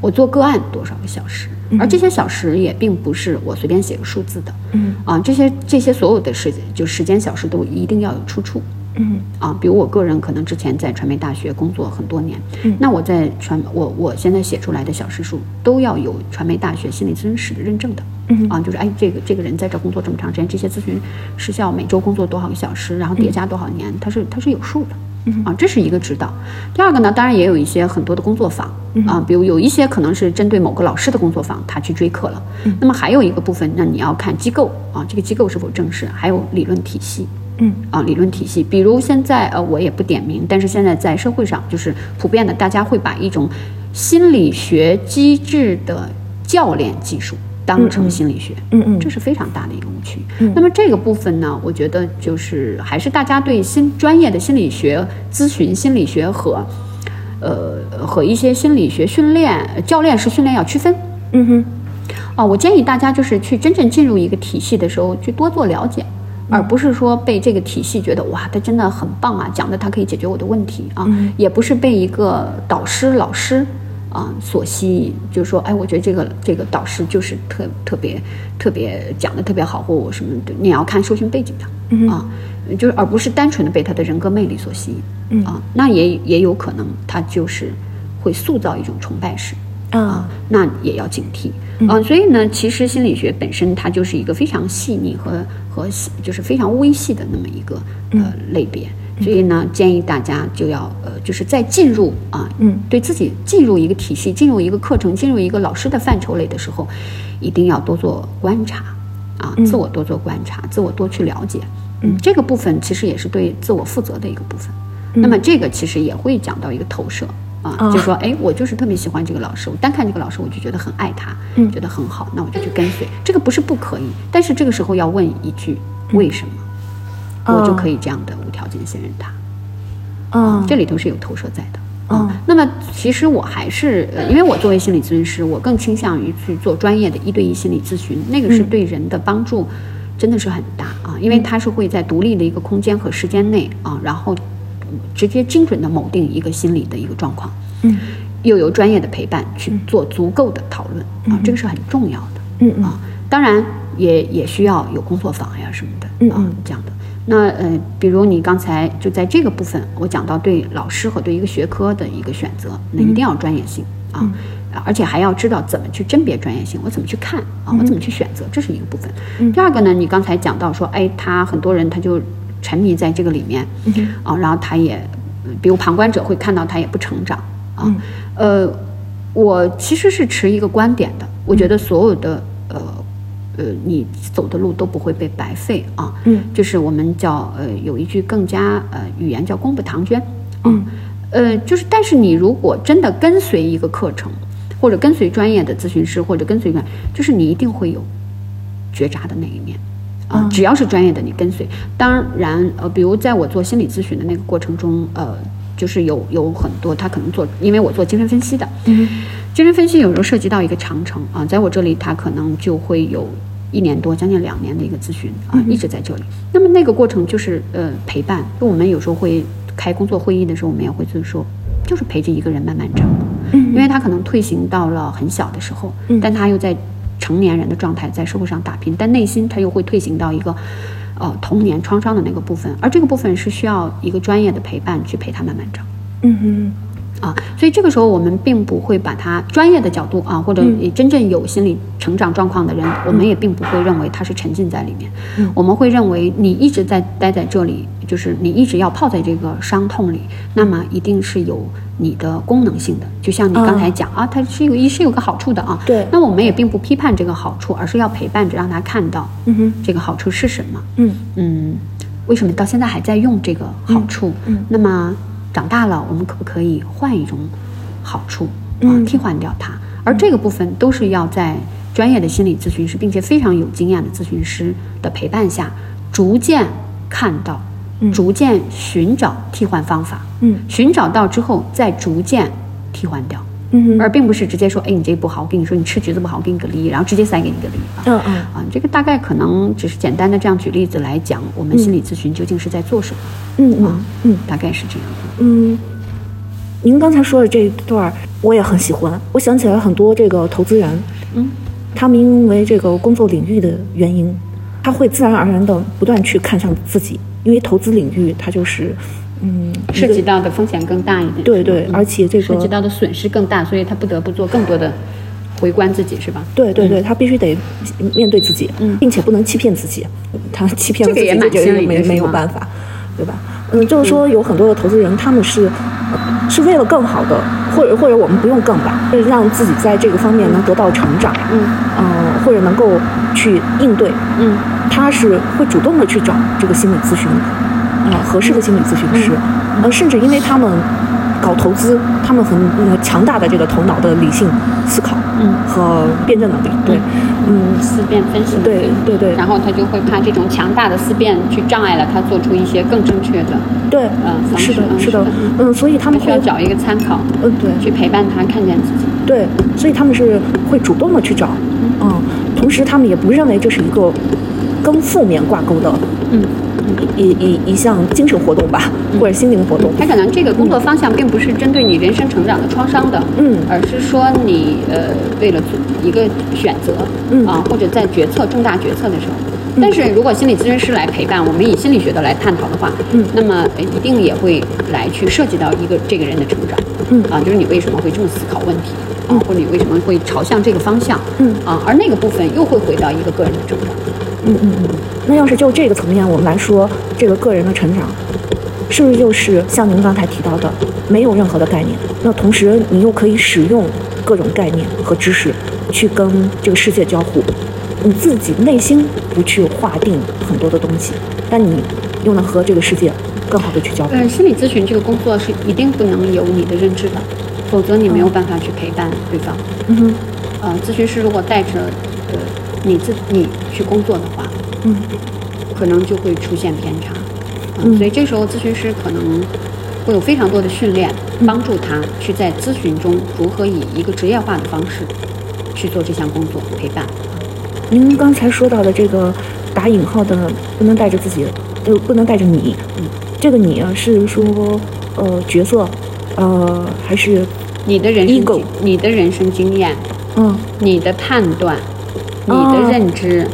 我做个案多少个小时，而这些小时也并不是我随便写个数字的，嗯。啊，这些这些所有的时就时间小时都一定要有出处。嗯。啊，比如我个人可能之前在传媒大学工作很多年，嗯，那我在传我我现在写出来的小时数都要有传媒大学心理咨询师的认证的，嗯啊，就是哎这个这个人在这工作这么长时间，这些咨询时效每周工作多少个小时，然后叠加多少年，他是他是有数的，嗯啊，这是一个指导。第二个呢，当然也有一些很多的工作坊啊，比如有一些可能是针对某个老师的工作坊，他去追课了，那么还有一个部分，那你要看机构啊，这个机构是否正式，还有理论体系。嗯啊，理论体系，比如现在呃，我也不点名，但是现在在社会上就是普遍的，大家会把一种心理学机制的教练技术当成心理学，嗯嗯，这是非常大的一个误区。那么这个部分呢，我觉得就是还是大家对心专业的心理学咨询、心理学和呃和一些心理学训练教练式训练要区分。嗯哼，啊，我建议大家就是去真正进入一个体系的时候，去多做了解。而不是说被这个体系觉得哇，他真的很棒啊，讲的他可以解决我的问题啊，也不是被一个导师老师啊所吸引，就是说，哎，我觉得这个这个导师就是特特别特别讲的特别好，或我什么的，你要看受训背景的啊，就是而不是单纯的被他的人格魅力所吸引啊，那也也有可能他就是会塑造一种崇拜式啊，那也要警惕。嗯，所以呢，其实心理学本身它就是一个非常细腻和和就是非常微细的那么一个呃类别，所以呢，建议大家就要呃，就是在进入啊，嗯，对自己进入一个体系、进入一个课程、进入一个老师的范畴类的时候，一定要多做观察啊，自我多做观察，自我多去了解，嗯，这个部分其实也是对自我负责的一个部分。那么这个其实也会讲到一个投射。啊，就说哎，我就是特别喜欢这个老师，我单看这个老师我就觉得很爱他，嗯，觉得很好，那我就去跟随。这个不是不可以，但是这个时候要问一句为什么，我就可以这样的无条件信任他。啊，这里头是有投射在的。啊，那么其实我还是，呃因为我作为心理咨询师，我更倾向于去做专业的一对一心理咨询，那个是对人的帮助真的是很大啊，因为他是会在独立的一个空间和时间内啊，然后。直接精准的锚定一个心理的一个状况，嗯，又有专业的陪伴去做足够的讨论啊，这个是很重要的，嗯啊，当然也也需要有工作坊呀什么的啊这样的。那呃，比如你刚才就在这个部分，我讲到对老师和对一个学科的一个选择，那一定要专业性啊，而且还要知道怎么去甄别专业性，我怎么去看啊，我怎么去选择，这是一个部分。第二个呢，你刚才讲到说，哎，他很多人他就。沉迷在这个里面，啊，然后他也，比如旁观者会看到他也不成长，啊，呃，我其实是持一个观点的，我觉得所有的呃呃你走的路都不会被白费啊。嗯，就是我们叫呃有一句更加呃语言叫功不唐捐。嗯，呃就是但是你如果真的跟随一个课程，或者跟随专业的咨询师，或者跟随专，就是你一定会有觉察的那一面。啊，只要是专业的，你跟随。当然，呃，比如在我做心理咨询的那个过程中，呃，就是有有很多他可能做，因为我做精神分析的，嗯，精神分析有时候涉及到一个长程啊，在我这里他可能就会有一年多，将近两年的一个咨询啊，一直在这里。那么那个过程就是呃陪伴，就我们有时候会开工作会议的时候，我们也会就是说，就是陪着一个人慢慢长，嗯。因为他可能退行到了很小的时候，嗯。但他又在成年人的状态在社会上打拼，但内心他又会退行到一个呃童年创伤的那个部分，而这个部分是需要一个专业的陪伴去陪他慢慢长。嗯哼啊，所以这个时候我们并不会把他专业的角度啊，或者真正有心理成长状况的人，我们也并不会认为他是沉浸在里面，嗯。我们会认为你一直在待在这里，就是你一直要泡在这个伤痛里，那么一定是有你的功能性的，就像你刚才讲啊，它是有一是有个好处的啊，对。那我们也并不批判这个好处，而是要陪伴着让他看到，嗯哼这个好处是什么，嗯。嗯，为什么到现在还在用这个好处？嗯嗯。那么长大了，我们可不可以换一种好处啊，嗯替换掉它？而这个部分都是要在专业的心理咨询师，并且非常有经验的咨询师的陪伴下，逐渐看到，嗯逐渐寻找替换方法，嗯寻找到之后再逐渐替换掉。嗯而并不是直接说，哎，你这不好，我跟你说你吃橘子不好，我给你个梨，然后直接塞给你个梨啊。嗯嗯。啊，这个大概可能只是简单的这样举例子来讲，我们心理咨询究竟是在做什么，嗯嗯。嗯。大概是这样。的。嗯，您刚才说的这一段儿我也很喜欢，我想起来很多这个投资人，嗯，他们因为这个工作领域的原因，他会自然而然的不断去看向自己，因为投资领域它就是，嗯，涉及到的风险更大一点，对对，嗯而且这个涉及到的损失更大，所以他不得不做更多的回观自己，是吧？对对对，他必须得面对自己，嗯。并且不能欺骗自己，他欺骗了自己，这个也蛮这个没没有办法，对吧？嗯，就是说有很多的投资人，他们是呃是为了更好的，或者或者我们不用更吧，就是让自己在这个方面能得到成长，嗯。呃，或者能够去应对，嗯。他是会主动的去找这个心理咨询，啊、合适的心理咨询师，呃，甚至因为他们搞投资，他们很呃强大的这个头脑的理性思考，嗯和辩证能力，对，嗯，思辨分析，对对对然后他就会怕这种强大的思辨去障碍了他做出一些更正确的，对，嗯是的，嗯是的，嗯，所以他们，需要找一个参考，嗯，对，去陪伴他看见自己。对，所以他们是会主动的去找，嗯，同时他们也不认为这是一个跟负面挂钩的嗯。一一一项精神活动吧，或者心灵活动，他可能这个工作方向并不是针对你人生成长的创伤的，嗯。而是说你呃为了做一个选择，嗯。啊，或者在决策重大决策的时候。但是如果心理咨询师来陪伴，我们以心理学的来探讨的话，嗯。那么呃一定也会来去涉及到一个这个人的成长，嗯。啊，就是你为什么会这么思考问题，啊，或者你为什么会朝向这个方向，嗯。啊，而那个部分又会回到一个个人的成长，嗯嗯嗯。那要是就这个层面我们来说，这个个人的成长，是不是就是像您刚才提到的，没有任何的概念？那同时你又可以使用各种概念和知识去跟这个世界交互，你自己内心不去划定很多的东西，但你又能和这个世界更好的去交互。呃，心理咨询这个工作是一定不能有你的认知的，否则你没有办法去陪伴对方。嗯哼，呃，咨询师如果带着呃你自你去工作的话，嗯可能就会出现偏差。所以这时候咨询师可能会有非常多的训练，帮助他去在咨询中如何以一个职业化的方式去做这项工作陪伴。您刚才说到的这个打引号的不能带着自己，就不能带着你，嗯。这个你啊是说呃角色，呃还是你的人生经，你的人生经验，嗯。你的判断，你哦。的认知，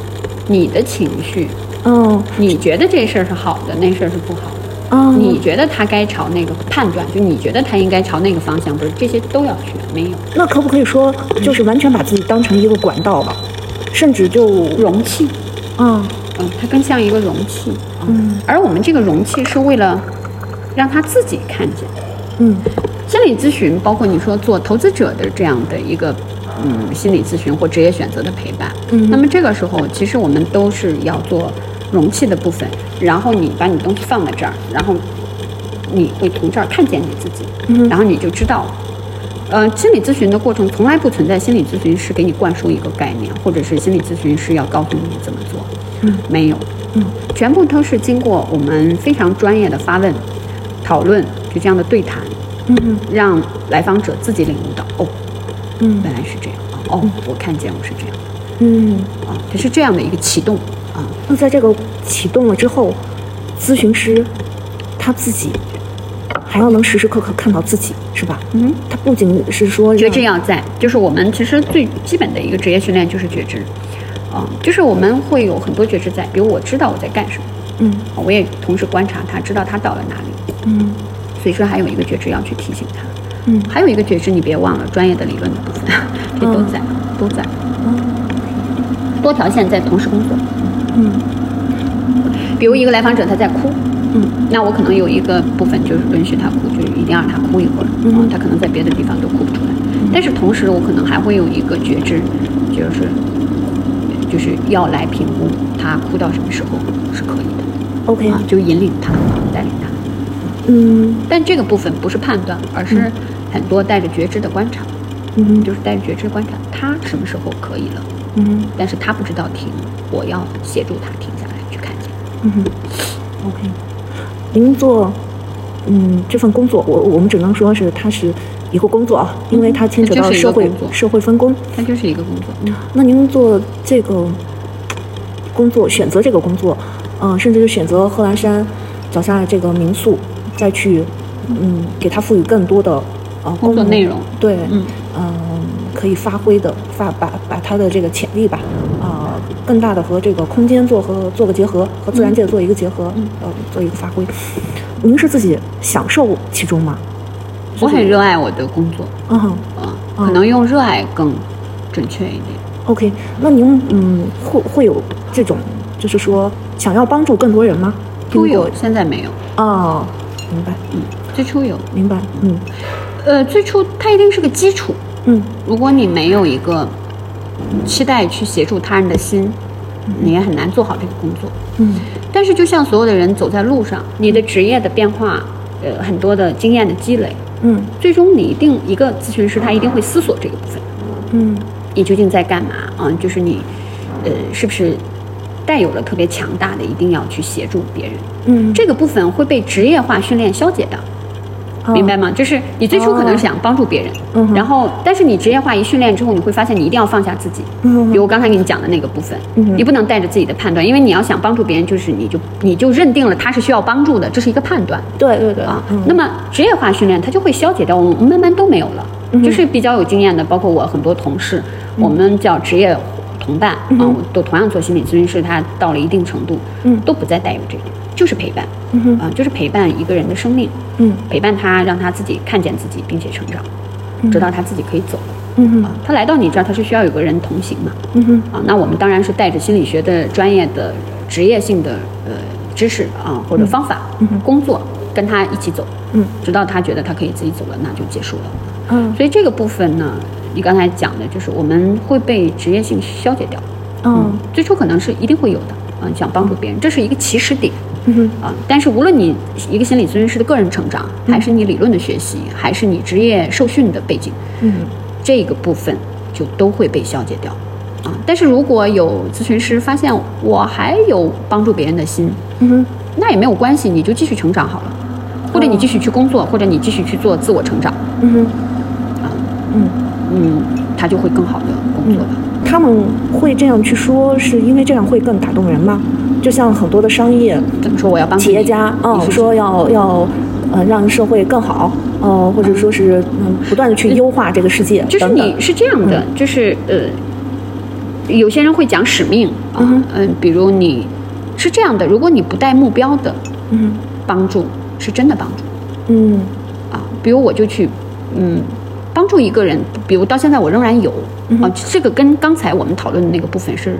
你的情绪，嗯你觉得这事儿是好的，那事儿是不好的。嗯，你觉得他该朝那个判断，就你觉得他应该朝那个方向，不是这些都要学，没有。那可不可以说就是完全把自己当成一个管道了，甚至就容器，啊嗯，它更像一个容器，嗯。而我们这个容器是为了让他自己看见，嗯。心理咨询包括你说做投资者的这样的一个嗯心理咨询或职业选择的陪伴，嗯。那么这个时候其实我们都是要做容器的部分，然后你把你东西放在这儿，然后你会从这儿看见你自己，嗯然后你就知道了。呃，心理咨询的过程从来不存在心理咨询师给你灌输一个概念，或者是心理咨询师要告诉你怎么做，嗯，没有，嗯，全部都是经过我们非常专业的发问、讨论，就这样的对谈，嗯让来访者自己领悟到，哦，嗯。本来是这样。啊，哦，我看见我是这样。嗯。啊，它是这样的一个启动。啊，那在这个启动了之后，咨询师他自己还要能时时刻刻看到自己，是吧？嗯，他不仅是说觉知要在，就是我们其实最基本的一个职业训练就是觉知，啊，就是我们会有很多觉知在，比如我知道我在干什么，嗯。啊我也同时观察他，知道他到了哪里，嗯。所以说还有一个觉知要去提醒他，嗯。还有一个觉知你别忘了专业的理论的部分，这都在都在，多条线在同时工作，嗯。比如一个来访者他在哭，嗯。那我可能有一个部分就是允许他哭，就是一定让他哭一会儿，嗯。啊，他可能在别的地方都哭不出来，但是同时我可能还会有一个觉知，就是就是要来评估他哭到什么时候是可以的，，OK，啊，就引领他，带领他，嗯。但这个部分不是判断，而是很多带着觉知的观察，嗯就是带着觉知观察他什么时候可以了，嗯但是他不知道停，我要协助他停下来去看见。嗯哼，OK，您做嗯这份工作，我我们只能说是他是一个工作啊，因为它牵扯到社会社会分工。它就是一个工作，那您做这个工作，选择这个工作，呃，甚至是选择贺兰山脚下这个民宿，再去，嗯，给它赋予更多的呃工作内容。对，嗯。嗯、可以发挥的发把把他的这个潜力吧，啊、更大的和这个空间做和做个结合，和自然界做一个结合，嗯。呃，做一个发挥。您是自己享受其中吗？我很热爱我的工作，嗯嗯。可能用热爱更准确一点。，OK，那您嗯会会有这种，就是说想要帮助更多人吗？都有，现在没有。哦，明白，嗯，最初有，明白，嗯呃，最初它一定是个基础。嗯如果你没有一个期待去协助他人的心，你也很难做好这个工作。嗯但是，就像所有的人走在路上，你的职业的变化，呃，很多的经验的积累，嗯最终你一定一个咨询师他一定会思索这个部分，嗯你究竟在干嘛啊？就是你，呃，是不是带有了特别强大的一定要去协助别人？嗯，这个部分会被职业化训练消解掉。哦明白吗？就是你最初可能想帮助别人，嗯然后但是你职业化一训练之后，你会发现你一定要放下自己。嗯比如我刚才给你讲的那个部分，嗯你不能带着自己的判断，因为你要想帮助别人，就是你就你就认定了他是需要帮助的，这是一个判断对对对啊。嗯。那么职业化训练它就会消解掉，我们慢慢都没有了。嗯就是比较有经验的，包括我很多同事，我们叫职业同伴嗯都同样做心理咨询师，他到了一定程度，嗯。都不再带有这个，就是陪伴，嗯就是陪伴一个人的生命。嗯陪伴他，让他自己看见自己，并且成长，直到他自己可以走。嗯哼啊，他来到你这儿，他是需要有个人同行嘛？嗯哼啊，那我们当然是带着心理学的专业的、职业性的呃知识啊或者方法、嗯哼工作，跟他一起走，嗯直到他觉得他可以自己走了，那就结束了。嗯所以这个部分呢，你刚才讲的就是我们会被职业性消解掉。嗯最初可能是一定会有的啊，你想帮助别人，这是一个起始点。啊，但是无论你一个心理咨询师的个人成长，还是你理论的学习，还是你职业受训的背景，嗯。这个部分就都会被消解掉。啊，但是如果有咨询师发现我还有帮助别人的心，嗯哼。那也没有关系，你就继续成长好了，或者你继续去工作，或者你继续去做自我成长，嗯哼。啊，嗯。嗯，他就会更好的工作了。他们会这样去说，是因为这样会更打动人吗？就像很多的商业怎么说？我要帮企业家啊、你是说要要呃让社会更好，呃，或者说是嗯不断的去优化这个世界，就是你是这样的，就是呃，有些人会讲使命啊，嗯嗯、比如你是这样的，如果你不带目标的嗯帮助，是真的帮助嗯啊。比如我就去嗯帮助一个人，比如到现在我仍然有嗯啊，这个跟刚才我们讨论的那个部分是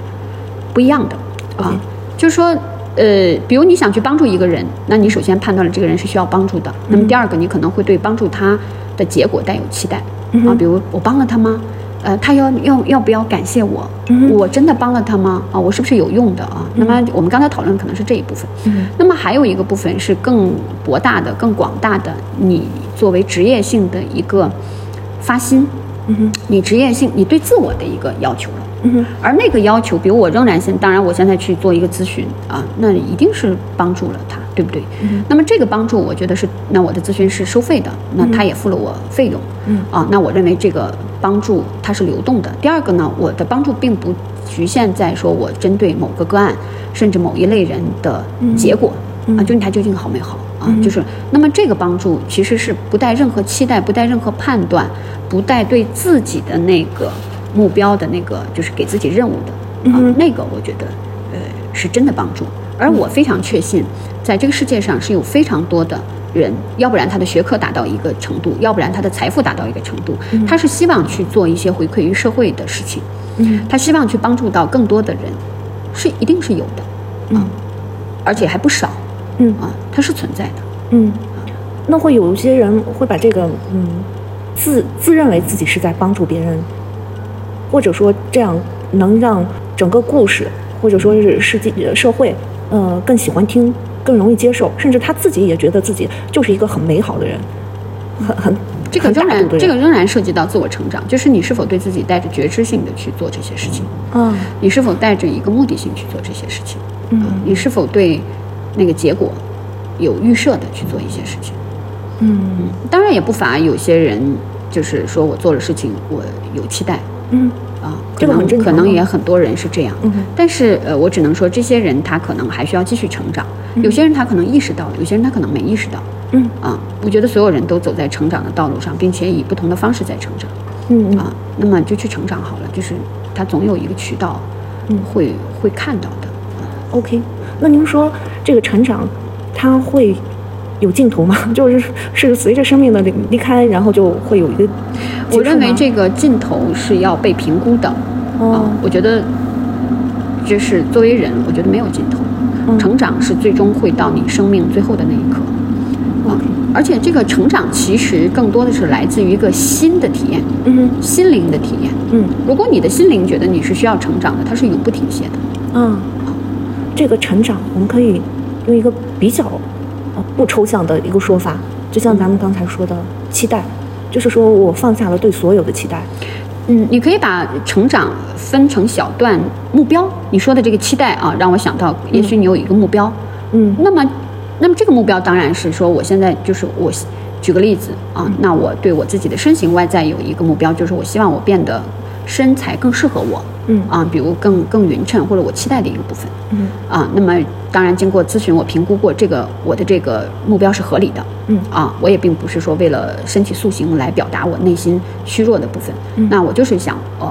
不一样的啊就是说。呃，比如你想去帮助一个人，那你首先判断了这个人是需要帮助的。那么第二个，你可能会对帮助他的结果带有期待嗯啊，比如我帮了他吗？呃，他要要要不要感谢我？嗯我真的帮了他吗？啊，我是不是有用的啊？那么我们刚才讨论可能是这一部分。嗯那么还有一个部分是更博大的、更广大的，你作为职业性的一个发心，嗯哼。你职业性，你对自我的一个要求了。嗯哼。而那个要求，比如我仍然现，当然我现在去做一个咨询啊，那一定是帮助了他，对不对？嗯那么这个帮助，我觉得是，那我的咨询是收费的，那他也付了我费用，嗯。啊，那我认为这个帮助它是流动的。第二个呢，我的帮助并不局限在说我针对某个个案，甚至某一类人的结果、嗯。啊，究竟他究竟好没好啊？就是那么这个帮助其实是不带任何期待，不带任何判断，不带对自己的那个目标的那个就是给自己任务的啊，那个我觉得呃是真的帮助。而我非常确信，在这个世界上是有非常多的人，要不然他的学科达到一个程度，要不然他的财富达到一个程度，他是希望去做一些回馈于社会的事情，嗯。他希望去帮助到更多的人，是一定是有的啊，而且还不少嗯。啊，它是存在的。嗯，那会有一些人会把这个嗯自自认为自己是在帮助别人，或者说这样能让整个故事或者说是世界呃社会呃更喜欢听，更容易接受，甚至他自己也觉得自己就是一个很美好的人，很很这个仍然这个仍然涉及到自我成长，就是你是否对自己带着觉知性的去做这些事情，嗯。你是否带着一个目的性去做这些事情，嗯。啊你是否对那个结果有预设的去做一些事情。嗯当然也不乏有些人，就是说我做了事情，我有期待嗯啊，可这个能可能很正常嘛也很多人是这样。嗯但是呃，我只能说，这些人他可能还需要继续成长。有些人他可能意识到了，有些人他可能没意识到。嗯啊，我觉得所有人都走在成长的道路上，并且以不同的方式在成长嗯嗯啊。那么就去成长好了，就是他总有一个渠道，嗯会会看到的。OK，那您说这个成长，它会有尽头吗？[LAUGHS] 就是是随着生命的离离开，然后就会有一个我认为这个尽头是要被评估的。哦啊，我觉得就是作为人，我觉得没有尽头，嗯成长是最终会到你生命最后的那一刻。啊而且这个成长其实更多的是来自于一个新的体验，嗯心灵的体验。嗯如果你的心灵觉得你是需要成长的，它是永不停歇的。嗯，这个成长，我们可以用一个比较呃不抽象的一个说法，就像咱们刚才说的期待，就是说我放下了对所有的期待。嗯，你可以把成长分成小段目标。你说的这个期待啊，让我想到，也许你有一个目标，嗯那么，那么这个目标当然是说，我现在就是我，举个例子啊，那我对我自己的身形外在有一个目标，就是我希望我变得身材更适合我，嗯。啊，比如更更匀称或者我期待的一个部分，嗯。啊，那么当然经过咨询，我评估过这个我的这个目标是合理的，嗯。啊，我也并不是说为了身体塑形来表达我内心虚弱的部分，嗯。那我就是想呃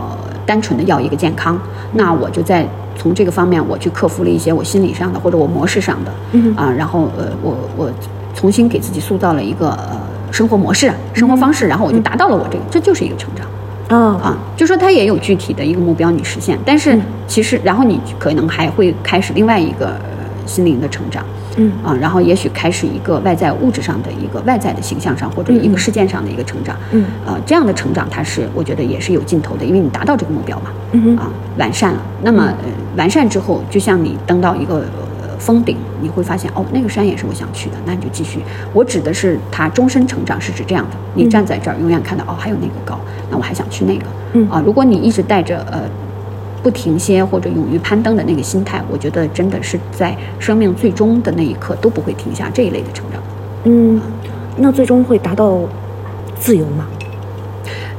单纯的要一个健康，那我就在从这个方面我去克服了一些我心理上的或者我模式上的，嗯。啊，然后呃我我重新给自己塑造了一个呃生活模式、生活方式，然后我就达到了我这个，这就是一个成长。啊啊，就说他也有具体的一个目标你实现，但是嗯。其实然后你可能还会开始另外一个呃心灵的成长，嗯。啊，然后也许开始一个外在物质上的一个外在的形象上或者一个事件上的一个成长，嗯。呃，这样的成长它是我觉得也是有尽头的，因为你达到这个目标嘛，嗯哼。啊，完善了，那么、呃、完善之后，就像你登到一个。呃峰顶，你会发现哦，那个山也是我想去的，那你就继续。我指的是他终身成长，是指这样的。你站在这儿，永远看到哦，还有那个高，那我还想去那个。嗯啊，如果你一直带着呃不停歇或者勇于攀登的那个心态，我觉得真的是在生命最终的那一刻都不会停下这一类的成长。嗯，那最终会达到自由吗？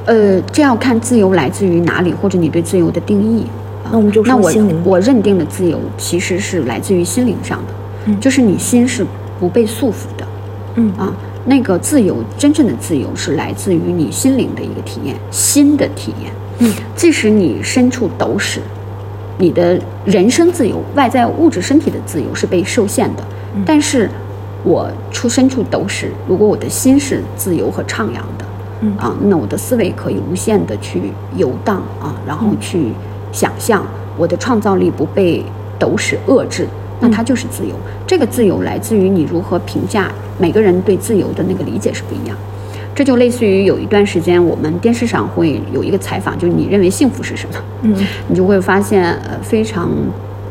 呃，这要看自由来自于哪里，或者你对自由的定义。啊那我们就说那我心灵我认定的自由其实是来自于心灵上的，嗯就是你心是不被束缚的。嗯啊，那个自由，真正的自由是来自于你心灵的一个体验，心的体验。嗯，即使你身处斗室，你的人生自由、外在物质身体的自由是被受限的，嗯但是我出身处斗室，如果我的心是自由和徜徉的，嗯啊，那我的思维可以无限的去游荡啊，然后去想象，我的创造力不被斗室遏制，那它就是自由。这个自由来自于你如何评价每个人对自由的那个理解是不一样。这就类似于有一段时间，我们电视上会有一个采访，就是你认为幸福是什么？嗯，你就会发现，呃，非常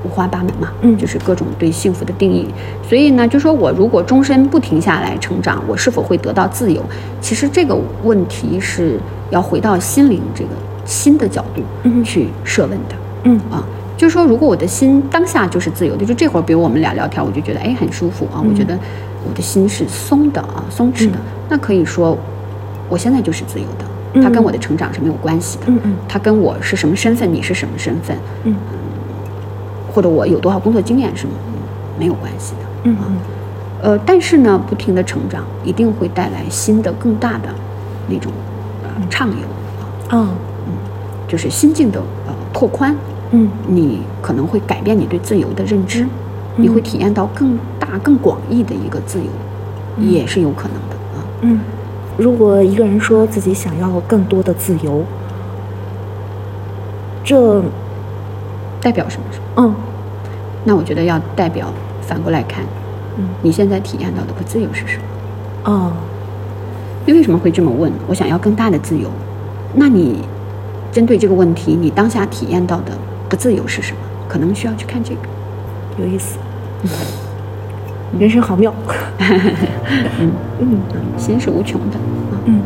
五花八门嘛，嗯就是各种对幸福的定义。所以呢，就说我如果终身不停下来成长，我是否会得到自由？其实这个问题是要回到心灵这个新的角度嗯去设问的。嗯啊，就是说，如果我的心当下就是自由的，就这会儿，比如我们俩聊天，我就觉得哎很舒服啊，我觉得我的心是松的啊，松弛的，那可以说我现在就是自由的，它跟我的成长是没有关系的，嗯嗯。它跟我是什么身份，你是什么身份，嗯。或者我有多少工作经验是没有关系的，嗯嗯。呃，但是呢，不停的成长一定会带来新的、更大的那种呃畅游啊，嗯就是心境的呃拓宽，嗯你可能会改变你对自由的认知，你会体验到更大、更广义的一个自由，也是有可能的啊。嗯，如果一个人说自己想要更多的自由，这代表什么？嗯那我觉得要代表反过来看，嗯你现在体验到的不自由是什么？哦你为什么会这么问？我想要更大的自由，那你针对这个问题，你当下体验到的不自由是什么？可能需要去看这个。有意思，[LAUGHS] 人生好妙。[LAUGHS] 嗯嗯，心是无穷的啊。嗯